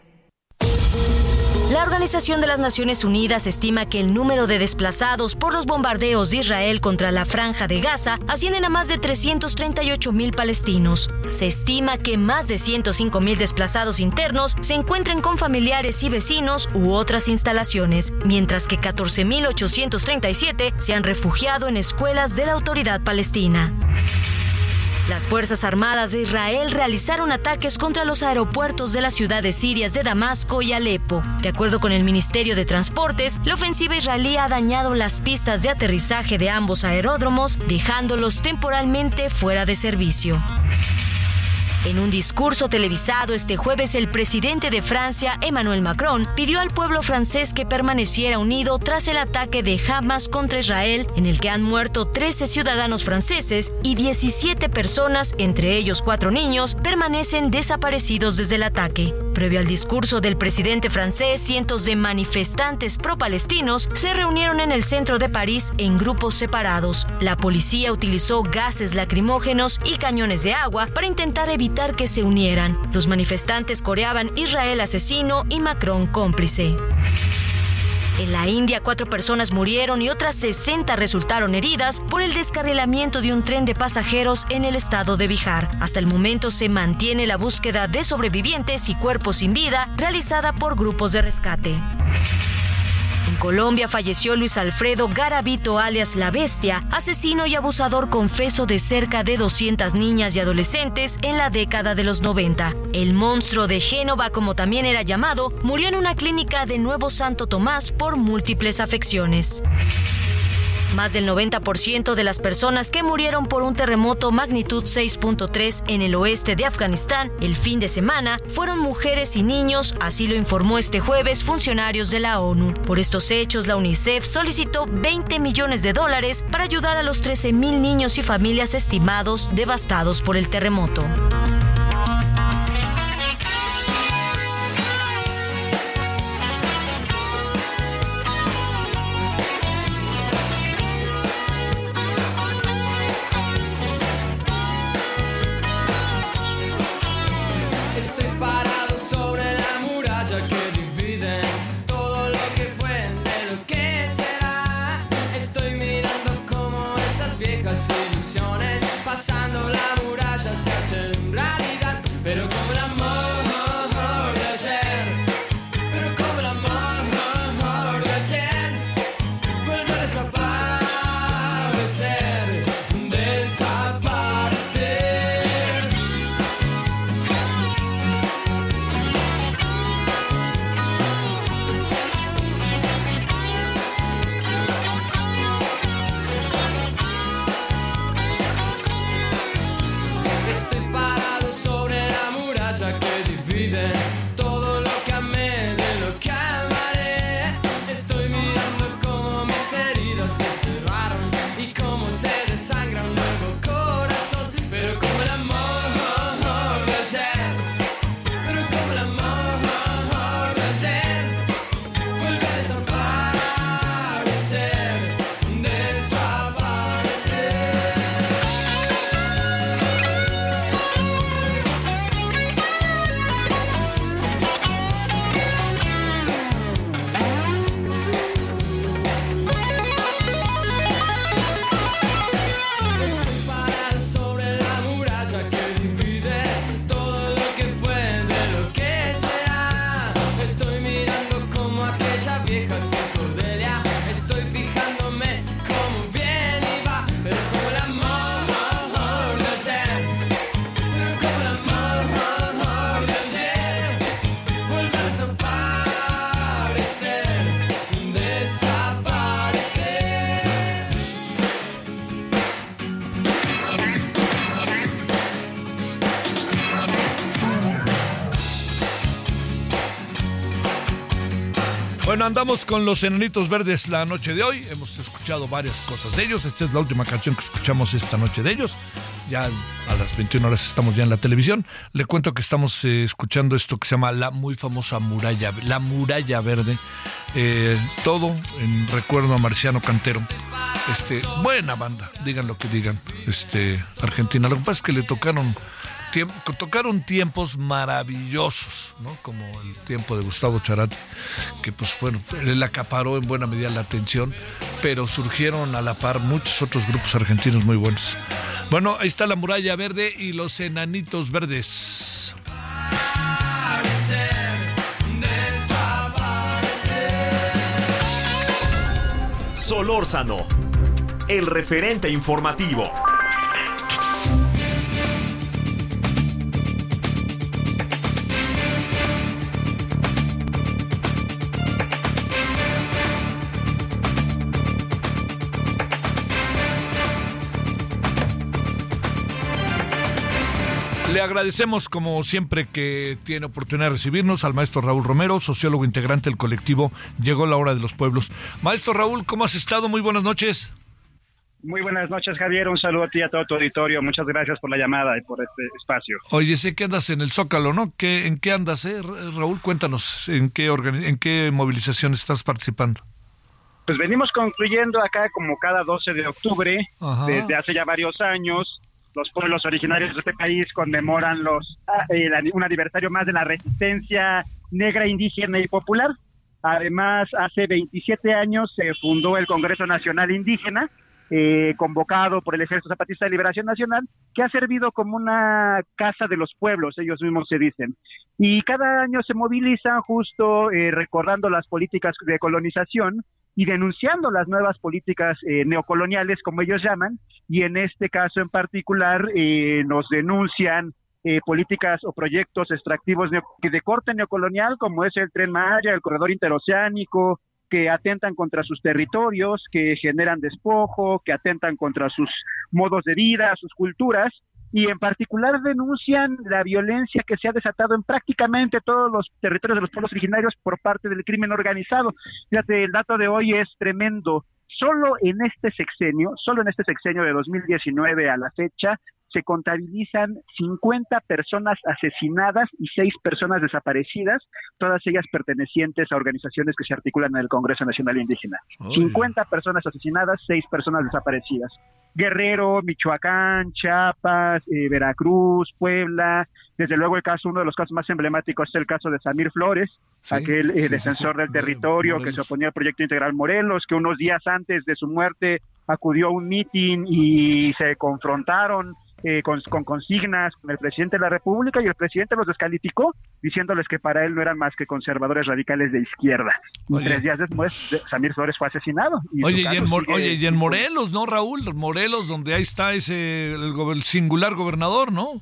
L: La Organización de las Naciones Unidas estima que el número de desplazados por los bombardeos de Israel contra la franja de Gaza ascienden a más de 338 mil palestinos. Se estima que más de 105 mil desplazados internos se encuentren con familiares y vecinos u otras instalaciones, mientras que 14.837 se han refugiado en escuelas de la autoridad palestina. Las Fuerzas Armadas de Israel realizaron ataques contra los aeropuertos de las ciudades sirias de Damasco y Alepo. De acuerdo con el Ministerio de Transportes, la ofensiva israelí ha dañado las pistas de aterrizaje de ambos aeródromos, dejándolos temporalmente fuera de servicio. En un discurso televisado este jueves, el presidente de Francia, Emmanuel Macron, pidió al pueblo francés que permaneciera unido tras el ataque de Hamas contra Israel, en el que han muerto 13 ciudadanos franceses y 17 personas, entre ellos cuatro niños, permanecen desaparecidos desde el ataque. Previo al discurso del presidente francés, cientos de manifestantes pro-palestinos se reunieron en el centro de París en grupos separados. La policía utilizó gases lacrimógenos y cañones de agua para intentar evitar que se unieran. Los manifestantes coreaban Israel asesino y Macron cómplice. En la India, cuatro personas murieron y otras 60 resultaron heridas por el descarrilamiento de un tren de pasajeros en el estado de Bihar. Hasta el momento se mantiene la búsqueda de sobrevivientes y cuerpos sin vida realizada por grupos de rescate. En Colombia falleció Luis Alfredo Garavito alias La Bestia, asesino y abusador confeso de cerca de 200 niñas y adolescentes en la década de los 90. El monstruo de Génova, como también era llamado, murió en una clínica de Nuevo Santo Tomás por múltiples afecciones. Más del 90% de las personas que murieron por un terremoto magnitud 6.3 en el oeste de Afganistán el fin de semana fueron mujeres y niños, así lo informó este jueves funcionarios de la ONU. Por estos hechos, la UNICEF solicitó 20 millones de dólares para ayudar a los 13 mil niños y familias estimados devastados por el terremoto.
A: Andamos con los enanitos verdes la noche de hoy. Hemos escuchado varias cosas de ellos. Esta es la última canción que escuchamos esta noche de ellos. Ya a las 21 horas estamos ya en la televisión. Le cuento que estamos eh, escuchando esto que se llama la muy famosa muralla, la muralla verde. Eh, todo en recuerdo a Marciano Cantero. Este, buena banda, digan lo que digan. Este, Argentina. Lo que pasa es que le tocaron tocaron tiempos maravillosos, ¿no? Como el tiempo de Gustavo Charati, que pues bueno, él acaparó en buena medida la atención, pero surgieron a la par muchos otros grupos argentinos muy buenos. Bueno, ahí está la muralla verde y los enanitos verdes.
D: Solórzano, el referente informativo.
A: Le agradecemos como siempre que tiene oportunidad de recibirnos al maestro Raúl Romero, sociólogo integrante del colectivo Llegó la hora de los pueblos. Maestro Raúl, ¿cómo has estado? Muy buenas noches.
O: Muy buenas noches, Javier. Un saludo a ti y a todo tu auditorio. Muchas gracias por la llamada y por este espacio.
A: Oye, sé que andas en el Zócalo, ¿no? ¿Qué, ¿En qué andas, eh? Raúl? Cuéntanos, ¿en qué, en qué movilización estás participando?
O: Pues venimos concluyendo acá como cada 12 de octubre, desde hace ya varios años, los pueblos originarios de este país conmemoran los ah, eh, un aniversario más de la resistencia negra, indígena y popular. Además, hace 27 años se fundó el Congreso Nacional Indígena, eh, convocado por el Ejército Zapatista de Liberación Nacional, que ha servido como una casa de los pueblos, ellos mismos se dicen. Y cada año se movilizan justo eh, recordando las políticas de colonización y denunciando las nuevas políticas eh, neocoloniales, como ellos llaman, y en este caso en particular nos denuncian políticas o proyectos extractivos de corte neocolonial, como es el Tren Maya, el Corredor Interoceánico, que atentan contra sus territorios, que generan despojo, que atentan contra sus modos de vida, sus culturas, y en particular denuncian la violencia que se ha desatado en prácticamente todos los territorios de los pueblos originarios por parte del crimen organizado. Fíjate, el dato de hoy es tremendo. Solo en este sexenio, solo en este sexenio de 2019 a la fecha, se contabilizan 50 personas asesinadas y 6 personas desaparecidas, todas ellas pertenecientes a organizaciones que se articulan en el Congreso Nacional Indígena. 50 personas asesinadas, 6 personas desaparecidas. Guerrero, Michoacán, Chiapas, eh, Veracruz, Puebla. Desde luego el caso, uno de los casos más emblemáticos es el caso de Samir Flores, aquel eh, defensor del territorio que se oponía al proyecto integral Morelos, que unos días antes de su muerte acudió a un mitin y se confrontaron eh, con, consignas con el presidente de la República y el presidente los descalificó diciéndoles que para él no eran más que conservadores radicales de izquierda. Y tres días después, Samir Flores fue asesinado.
A: oye, y en, oye, y en Morelos, ¿no, Raúl? Morelos, donde ahí está ese el singular gobernador, ¿no?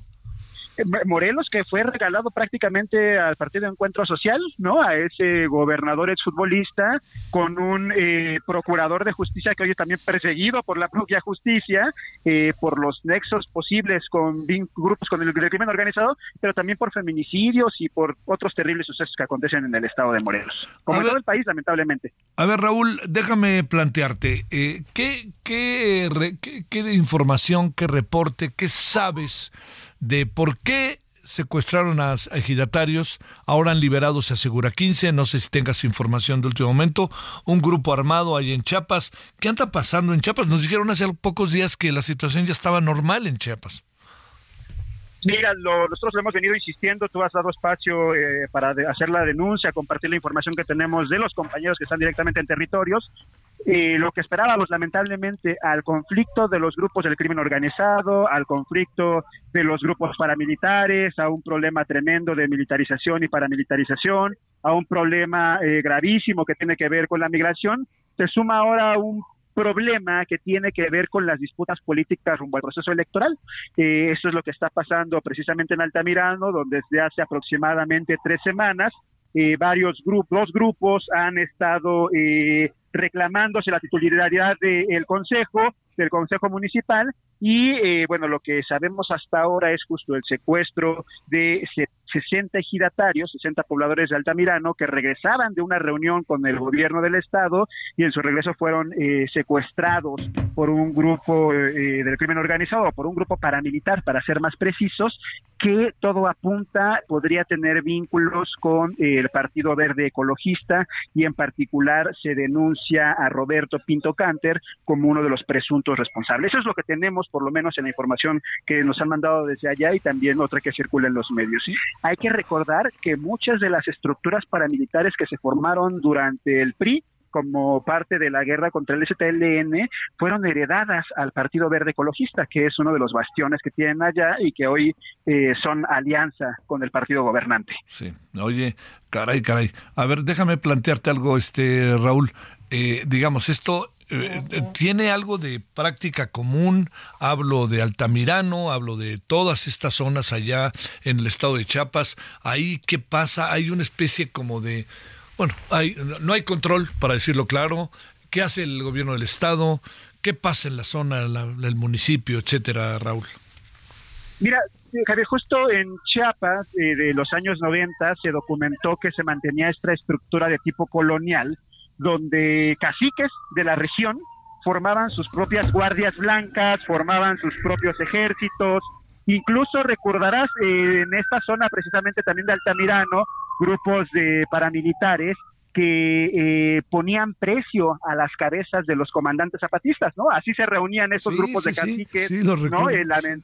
O: Morelos, que fue regalado prácticamente al Partido Encuentro Social, ¿no? A ese gobernador exfutbolista, con un eh, procurador de justicia que hoy es también perseguido por la propia justicia, eh, por los nexos posibles con grupos con el, crimen organizado, pero también por feminicidios y por otros terribles sucesos que acontecen en el estado de Morelos, como en todo el país, lamentablemente.
A: A ver, Raúl, déjame plantearte, eh, ¿qué, qué, qué, qué información, qué reporte, qué sabes? De por qué secuestraron a ejidatarios, ahora han liberado, se asegura 15, no sé si tengas información de último momento, un grupo armado ahí en Chiapas. ¿Qué anda pasando en Chiapas? Nos dijeron hace pocos días que la situación ya estaba normal en Chiapas.
O: Mira, nosotros lo hemos venido insistiendo, tú has dado espacio eh, para hacer la denuncia, compartir la información que tenemos de los compañeros que están directamente en territorios. Eh, lo que esperábamos, lamentablemente, al conflicto de los grupos del crimen organizado, al conflicto de los grupos paramilitares, a un problema tremendo de militarización y paramilitarización, a un problema eh, gravísimo que tiene que ver con la migración, se suma ahora un problema que tiene que ver con las disputas políticas rumbo al proceso electoral. Eh, eso es lo que está pasando precisamente en Altamirano, donde desde hace aproximadamente tres semanas eh, varios grupos, dos grupos han estado eh, reclamándose la titularidad del Consejo, del Consejo Municipal, y eh, bueno, lo que sabemos hasta ahora es justo el secuestro de 60 ejidatarios, 60 pobladores de Altamirano que regresaban de una reunión con el gobierno del estado y en su regreso fueron eh, secuestrados por un grupo eh, del crimen organizado, por un grupo paramilitar, para ser más precisos, que todo apunta podría tener vínculos con el Partido Verde Ecologista y en particular se denuncia a Roberto Pinto Canter como uno de los presuntos responsables. Eso es lo que tenemos, por lo menos en la información que nos han mandado desde allá y también otra que circula en los medios. Hay que recordar que muchas de las estructuras paramilitares que se formaron durante el PRI como parte de la guerra contra el STLN fueron heredadas al Partido Verde Ecologista, que es uno de los bastiones que tienen allá y que hoy eh, son alianza con el partido gobernante.
A: Sí, oye, caray, caray. A ver, déjame plantearte algo, este Raúl. Eh, digamos, esto eh, tiene algo de práctica común. Hablo de Altamirano, hablo de todas estas zonas allá en el estado de Chiapas. Ahí, ¿qué pasa? Hay una especie como de bueno, hay, no hay control, para decirlo claro. ¿Qué hace el gobierno del Estado? ¿Qué pasa en la zona, del municipio, etcétera, Raúl?
O: Mira, Javier, justo en Chiapas eh, de los años 90 se documentó que se mantenía esta estructura de tipo colonial, donde caciques de la región formaban sus propias guardias blancas, formaban sus propios ejércitos, Incluso recordarás eh, en esta zona precisamente también de Altamirano, grupos de paramilitares que eh, ponían precio a las cabezas de los comandantes zapatistas, ¿no? Así se reunían esos grupos de caciques,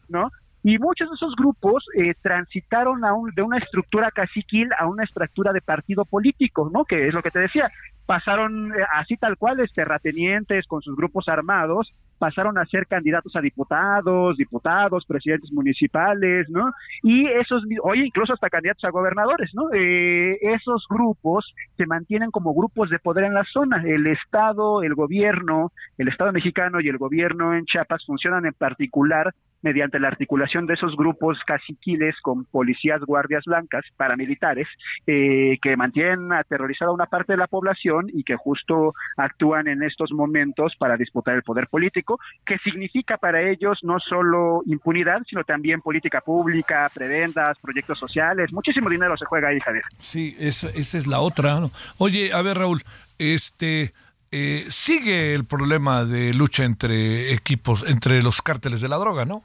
O: ¿no? Y muchos de esos grupos eh, transitaron a un, de una estructura caciquil a una estructura de partido político, ¿no? Que es lo que te decía, pasaron eh, así tal cual, terratenientes con sus grupos armados, pasaron a ser candidatos a diputados, diputados, presidentes municipales, ¿no? Y esos, oye, incluso hasta candidatos a gobernadores, ¿no? Eh, esos grupos se mantienen como grupos de poder en la zona. El Estado, el gobierno, el Estado mexicano y el gobierno en Chiapas funcionan en particular mediante la articulación de esos grupos caciquiles con policías, guardias blancas, paramilitares, eh, que mantienen aterrorizada una parte de la población y que justo actúan en estos momentos para disputar el poder político, que significa para ellos no solo impunidad, sino también política pública, prebendas, proyectos sociales, muchísimo dinero se juega ahí, Javier.
A: Sí, esa, esa es la otra. Oye, a ver, Raúl, este... Eh, sigue el problema de lucha entre equipos, entre los cárteles de la droga, ¿no?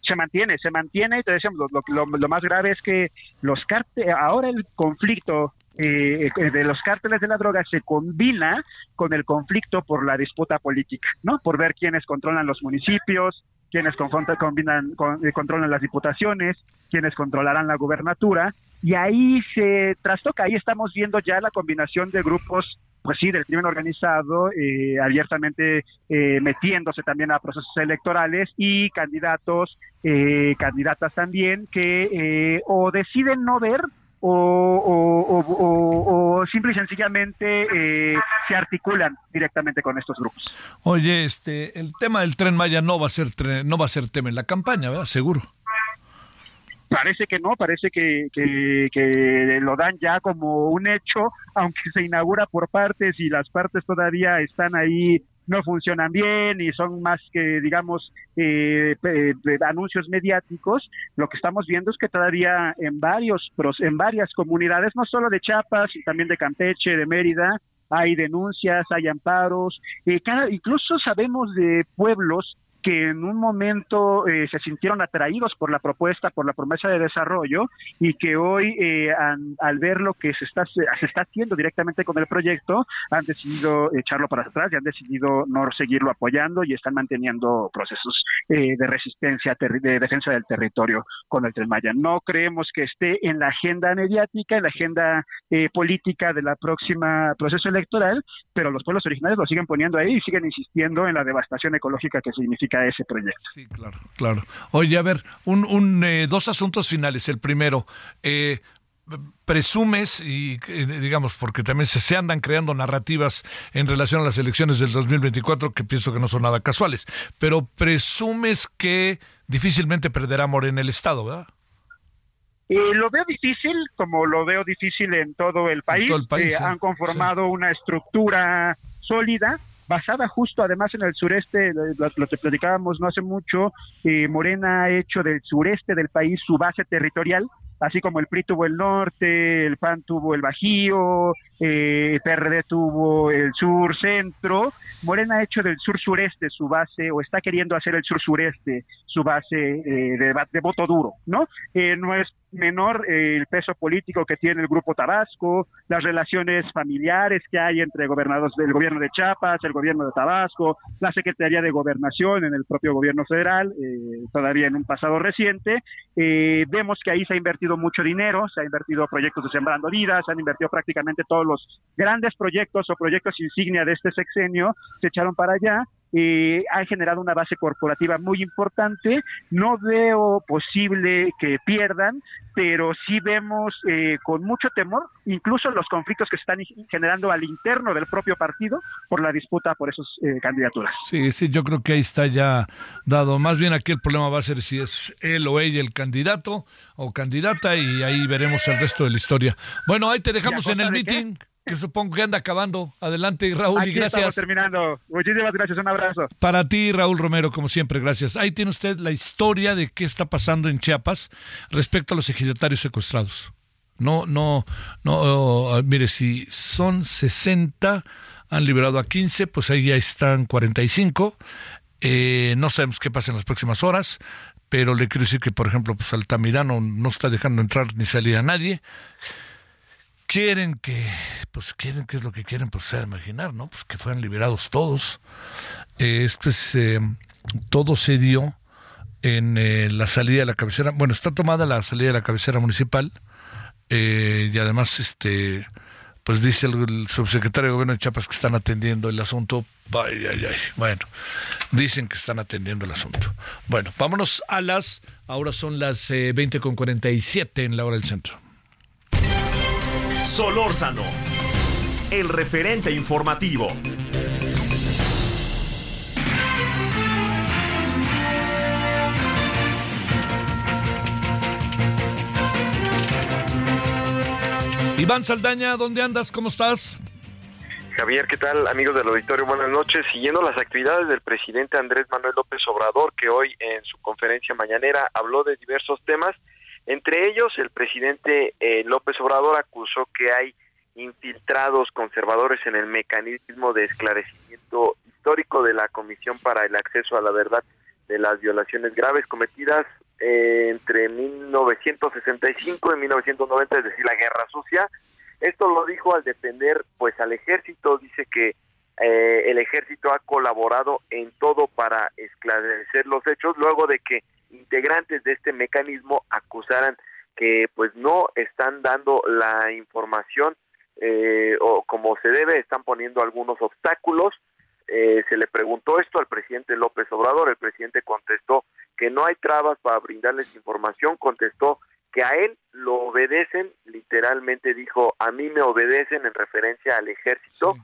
O: se mantiene, se mantiene, te decíamos, lo, lo, más grave es que los cárteles, ahora el conflicto eh, de los cárteles de la droga se combina con el conflicto por la disputa política, ¿no? Por ver quiénes controlan los municipios, quiénes combinan, con, eh, controlan las diputaciones, quiénes controlarán la gubernatura, y ahí se trastoca, ahí estamos viendo ya la combinación de grupos pues sí, del crimen organizado, eh, abiertamente eh, metiéndose también a procesos electorales y candidatos, eh, candidatas también que o deciden no ver o, o, simple y sencillamente se articulan directamente con estos grupos.
A: Oye, este, el tema del tren Maya no va a ser no va a ser tema en la campaña, ¿verdad? Seguro.
O: Parece que no, parece que, que, lo dan ya como un hecho, aunque se inaugura por partes y las partes todavía están ahí no funcionan bien y son más que, digamos, eh, anuncios mediáticos, lo que estamos viendo es que todavía en varios, en varias comunidades, no solo de Chiapas, también de Campeche, de Mérida, hay denuncias, hay amparos, eh, cada, incluso sabemos de pueblos que en un momento eh, se sintieron atraídos por la propuesta, por la promesa de desarrollo y que hoy eh, al ver lo que se está, se está haciendo directamente con el proyecto han decidido echarlo para atrás y han decidido no seguirlo apoyando y están manteniendo procesos eh, de resistencia, de defensa del territorio con el Tren Maya. No creemos que esté en la agenda mediática, en la agenda política de la próxima proceso electoral, pero los pueblos originales lo siguen poniendo ahí y siguen insistiendo en la devastación ecológica que significa ese proyecto.
A: Sí, claro, claro. Oye, a ver, un, eh, dos asuntos finales. El primero, eh, presumes y eh, digamos porque también se, se, andan creando narrativas en relación a las elecciones del 2024 que pienso que no son nada casuales, pero presumes que difícilmente perderá Morena el estado, ¿verdad?
O: lo veo difícil, como lo veo difícil en todo el país. Todo el país Han conformado una estructura sólida basada justo además en el sureste, lo, que platicábamos no hace mucho, eh, Morena ha hecho del sureste del país su base territorial, así como el PRI tuvo el norte, el PAN tuvo el Bajío, eh, el PRD tuvo el sur centro, Morena ha hecho del sur sureste su base o está queriendo hacer el sur sureste su base eh, de, voto duro, ¿no? Eh, es menor eh, el peso político que tiene el Grupo Tabasco, las relaciones familiares que hay entre gobernados del gobierno de Chiapas, el gobierno de Tabasco, la Secretaría de Gobernación en el propio gobierno federal, eh, todavía en un pasado reciente. Eh, vemos que ahí se ha invertido mucho dinero, se ha invertido proyectos de Sembrando Vidas, se han invertido prácticamente todos los grandes proyectos o proyectos insignia de este sexenio, se echaron para allá eh, ha generado una base corporativa muy importante. No veo posible que pierdan, pero sí vemos eh, con mucho temor incluso los conflictos que se están generando al interno del propio partido por la disputa por esas eh, candidaturas.
A: Sí, sí, yo creo que ahí está ya dado. Más bien aquí el problema va a ser si es él o ella el candidato o candidata y ahí veremos el resto de la historia. Bueno, ahí te dejamos en el meeting que supongo que anda acabando. Adelante, Raúl,
O: Aquí
A: y gracias.
O: Estamos terminando. Muchísimas gracias, un abrazo.
A: Para ti, Raúl Romero, como siempre, gracias. Ahí tiene usted la historia de qué está pasando en Chiapas respecto a los ejidatarios secuestrados. No, no, no, uh, mire, si son 60, han liberado a 15, pues ahí ya están 45. Eh, no sabemos qué pasa en las próximas horas, pero le quiero decir que, por ejemplo, pues Altamirano no está dejando entrar ni salir a nadie quieren que, pues quieren, ¿qué es lo que quieren? Pues sea imaginar, ¿no? Pues que fueran liberados todos. Eh, esto es, eh, todo se dio en eh, la salida de la cabecera, bueno, está tomada la salida de la cabecera municipal eh, y además, este, pues dice el, el, subsecretario de gobierno de Chiapas que están atendiendo el asunto. Ay, ay, ay. Bueno, dicen que están atendiendo el asunto. Bueno, vámonos a las, ahora son las eh, 20 con 47 en la hora del centro.
D: Solórzano, el referente informativo.
A: Iván Saldaña, ¿dónde andas? ¿Cómo estás?
P: Javier, ¿qué tal? Amigos del auditorio, buenas noches. Siguiendo las actividades del presidente Andrés Manuel López Obrador, que hoy en su conferencia mañanera habló de diversos temas, entre ellos el presidente eh, López Obrador acusó que hay infiltrados conservadores en el mecanismo de esclarecimiento histórico de la Comisión para el Acceso a la Verdad de las violaciones graves cometidas eh, entre 1965 y 1990, es decir, la Guerra Sucia. Esto lo dijo al defender pues al ejército, dice que eh, el ejército ha colaborado en todo para esclarecer los hechos luego de que integrantes de este mecanismo acusaran que pues no están dando la información eh, o como se debe, están poniendo algunos obstáculos. Eh, se le preguntó esto al presidente López Obrador, el presidente contestó que no hay trabas para brindarles información, contestó que a él lo obedecen, literalmente dijo, a mí me obedecen en referencia al ejército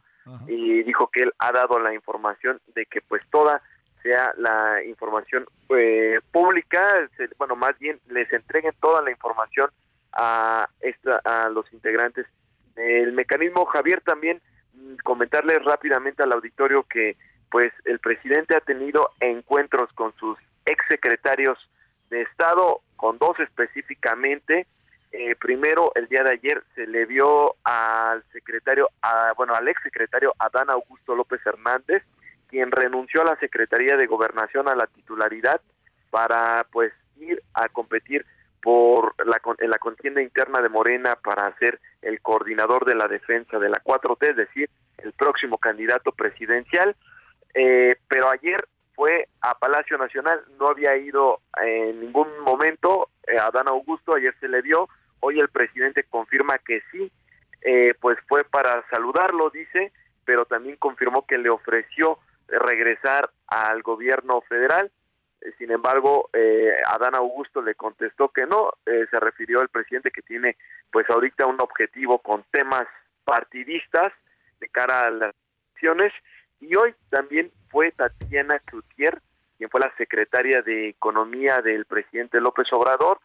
P: sí, y dijo que él ha dado la información de que pues toda sea la información eh, pública, bueno, más bien les entreguen toda la información a, esta, a los integrantes del mecanismo. Javier, también mm, comentarles rápidamente al auditorio que pues el presidente ha tenido encuentros con sus exsecretarios de Estado, con dos específicamente. Eh, primero, el día de ayer se le vio al secretario, a, bueno, al exsecretario Adán Augusto López Hernández, quien renunció a la Secretaría de Gobernación a la titularidad para pues ir a competir por la, en la contienda interna de Morena para ser el coordinador de la defensa de la 4T, es decir, el próximo candidato presidencial. Eh, pero ayer fue a Palacio Nacional, no había ido en ningún momento eh, a Dan Augusto, ayer se le vio, hoy el presidente confirma que sí, eh, pues fue para saludarlo, dice, pero también confirmó que le ofreció regresar al gobierno federal. Sin embargo, eh, Adán Augusto le contestó que no. Eh, se refirió al presidente que tiene, pues ahorita un objetivo con temas partidistas de cara a las elecciones. Y hoy también fue Tatiana Cloutier, quien fue la secretaria de Economía del presidente López Obrador.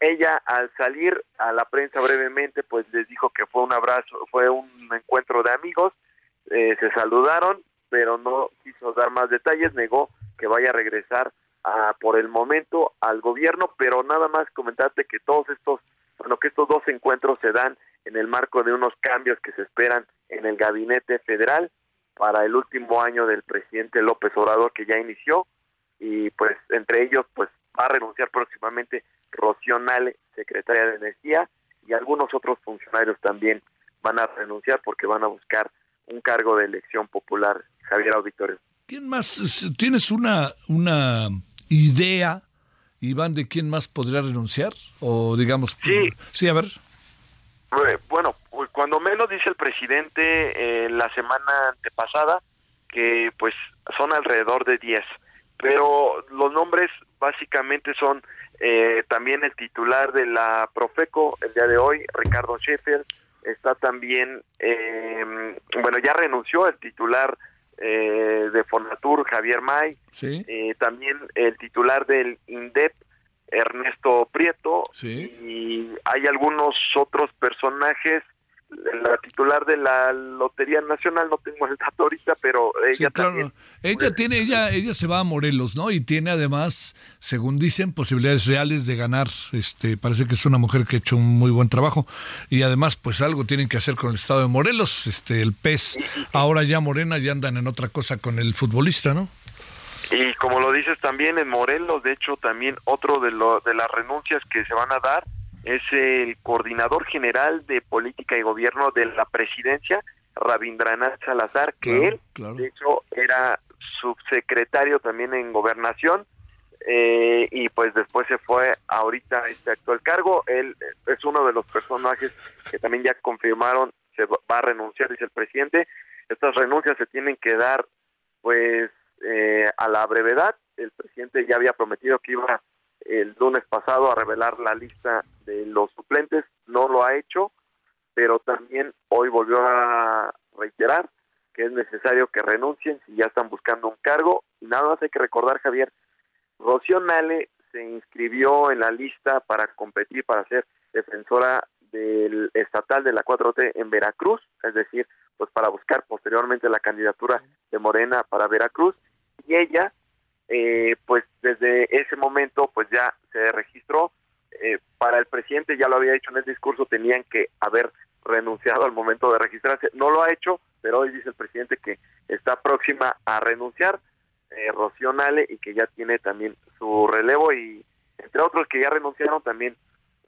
P: Ella, al salir a la prensa brevemente, pues les dijo que fue un abrazo, fue un encuentro de amigos. Eh, se saludaron pero no quiso dar más detalles, negó que vaya a regresar a, por el momento al gobierno, pero nada más comentarte que todos estos bueno, que estos dos encuentros se dan en el marco de unos cambios que se esperan en el gabinete federal para el último año del presidente López Obrador que ya inició y pues entre ellos pues va a renunciar próximamente Rocío secretaria de Energía, y algunos otros funcionarios también van a renunciar porque van a buscar un cargo de elección popular, Javier Auditorio.
A: ¿Quién más? ¿Tienes una, una idea, Iván, de quién más podría renunciar? O digamos...
P: Sí.
A: Sí, a ver.
P: Bueno, cuando menos dice el presidente eh, la semana antepasada que pues son alrededor de 10, pero los nombres básicamente son eh, también el titular de la Profeco el día de hoy, Ricardo Sheffield, está también, eh, bueno, ya renunció el titular eh, de Fonatur, Javier May,
A: Sí.
P: eh, también el titular del INDEP, Ernesto Prieto,
A: Sí.
P: y hay algunos otros personajes, la titular de la Lotería Nacional, no tengo el dato ahorita, pero ella
A: Sí, claro.
P: también.
A: Ella tiene, ella, ella se va a Morelos, ¿no? Y tiene además, según dicen, posibilidades reales de ganar. Este, parece que es una mujer que ha hecho un muy buen trabajo. Y además, pues algo tienen que hacer con el estado de Morelos. Este, el pez, ahora ya Morena, ya andan en otra cosa con el futbolista, ¿no?
P: Y como lo dices también en Morelos, de hecho también otro de, lo, de las renuncias que se van a dar es el coordinador general de política y gobierno de la presidencia, Rabindranath Salazar, que él, de hecho, era subsecretario también en gobernación eh, y pues después se fue ahorita a este actual cargo. Él es uno de los personajes que también ya confirmaron se va va a renunciar, dice el presidente. Estas renuncias se tienen que dar pues eh, a la brevedad. El presidente ya había prometido que iba el lunes pasado a revelar la lista de los suplentes, no lo ha hecho, pero también hoy volvió a reiterar que es necesario que renuncien si ya están buscando un cargo. Y nada más hay que recordar, Javier, Rocío Nale se inscribió en la lista para competir, para ser defensora del estatal de la 4T en Veracruz, es decir, pues para buscar posteriormente la candidatura de Morena para Veracruz. Y ella, eh, pues ese momento, pues ya se registró. Eh, para el presidente, ya lo había dicho en el discurso, tenían que haber renunciado al momento de registrarse. No lo ha hecho, pero hoy dice el presidente que está próxima a renunciar, eh, Rocío Nale, y que ya tiene también su relevo, y entre otros que ya renunciaron también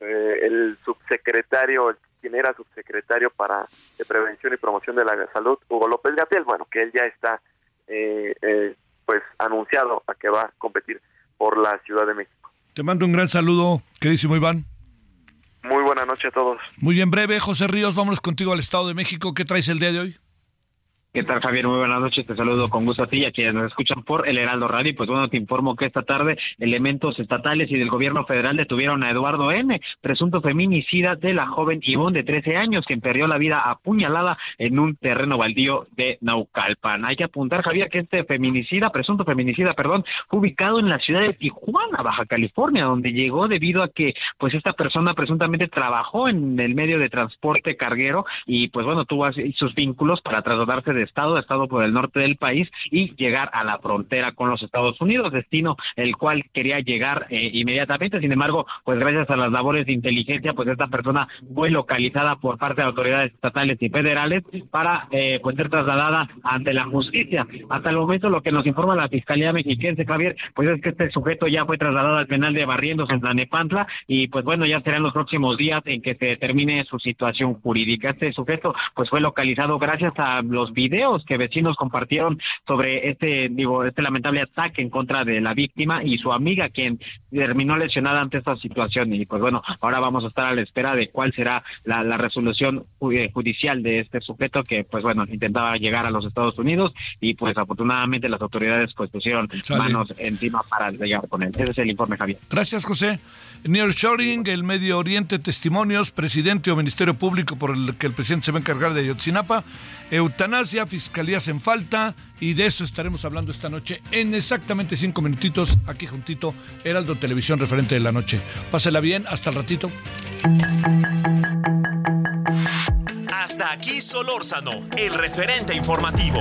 P: eh, el subsecretario, quien era subsecretario para de prevención y promoción de la salud, Hugo López Gatel, bueno, que él ya está eh, eh, pues anunciado a que va a competir por la Ciudad de México.
A: Te mando un gran saludo, queridísimo Iván.
P: Muy buena noche a todos.
A: Muy en breve, José Ríos, vámonos contigo al Estado de México. ¿Qué traes el día de hoy?
Q: ¿Qué tal, Javier? Muy buenas noches. Te saludo con gusto a ti y a quienes nos escuchan por el Heraldo Radio. Pues bueno, te informo que esta tarde elementos estatales y del gobierno federal detuvieron a Eduardo N., presunto feminicida de la joven Ivonne de 13 años, quien perdió la vida apuñalada en un terreno baldío de Naucalpan. Hay que apuntar, Javier, que este feminicida, presunto feminicida, perdón, fue ubicado en la ciudad de Tijuana, Baja California, donde llegó debido a que pues esta persona presuntamente trabajó en el medio de transporte carguero y pues bueno, tuvo sus vínculos para trasladarse de estado estado por el norte del país y llegar a la frontera con los Estados Unidos, destino el cual quería llegar eh, inmediatamente. Sin embargo, pues gracias a las labores de inteligencia, pues esta persona fue localizada por parte de autoridades estatales y federales para eh, pues ser trasladada ante la justicia. Hasta el momento lo que nos informa la Fiscalía Mexiquense, Javier, pues es que este sujeto ya fue trasladado al penal de Barrientos en Tlanepantla y pues bueno, ya serán los próximos días en que se determine su situación jurídica. Este sujeto pues fue localizado gracias a los videos que vecinos compartieron sobre este digo este lamentable ataque en contra de la víctima y su amiga quien terminó lesionada ante esta situación y pues bueno, ahora vamos a estar a la espera de cuál será la, la resolución eh, judicial de este sujeto que pues bueno, intentaba llegar a los Estados Unidos y pues afortunadamente las autoridades pues pusieron
A: Sale.
Q: manos encima para llegar con él. Ese es el informe, Javier.
A: Gracias, José. Nearshoring, el Medio Oriente, testimonios, presidente o ministerio público por el que el presidente se va a encargar de Ayotzinapa, eutanasia, fiscalías en falta, y de eso estaremos hablando esta noche en exactamente cinco minutitos, aquí juntito, Heraldo Televisión, referente de la noche. Pásela bien, hasta el ratito.
D: Hasta aquí Solórzano, el referente informativo.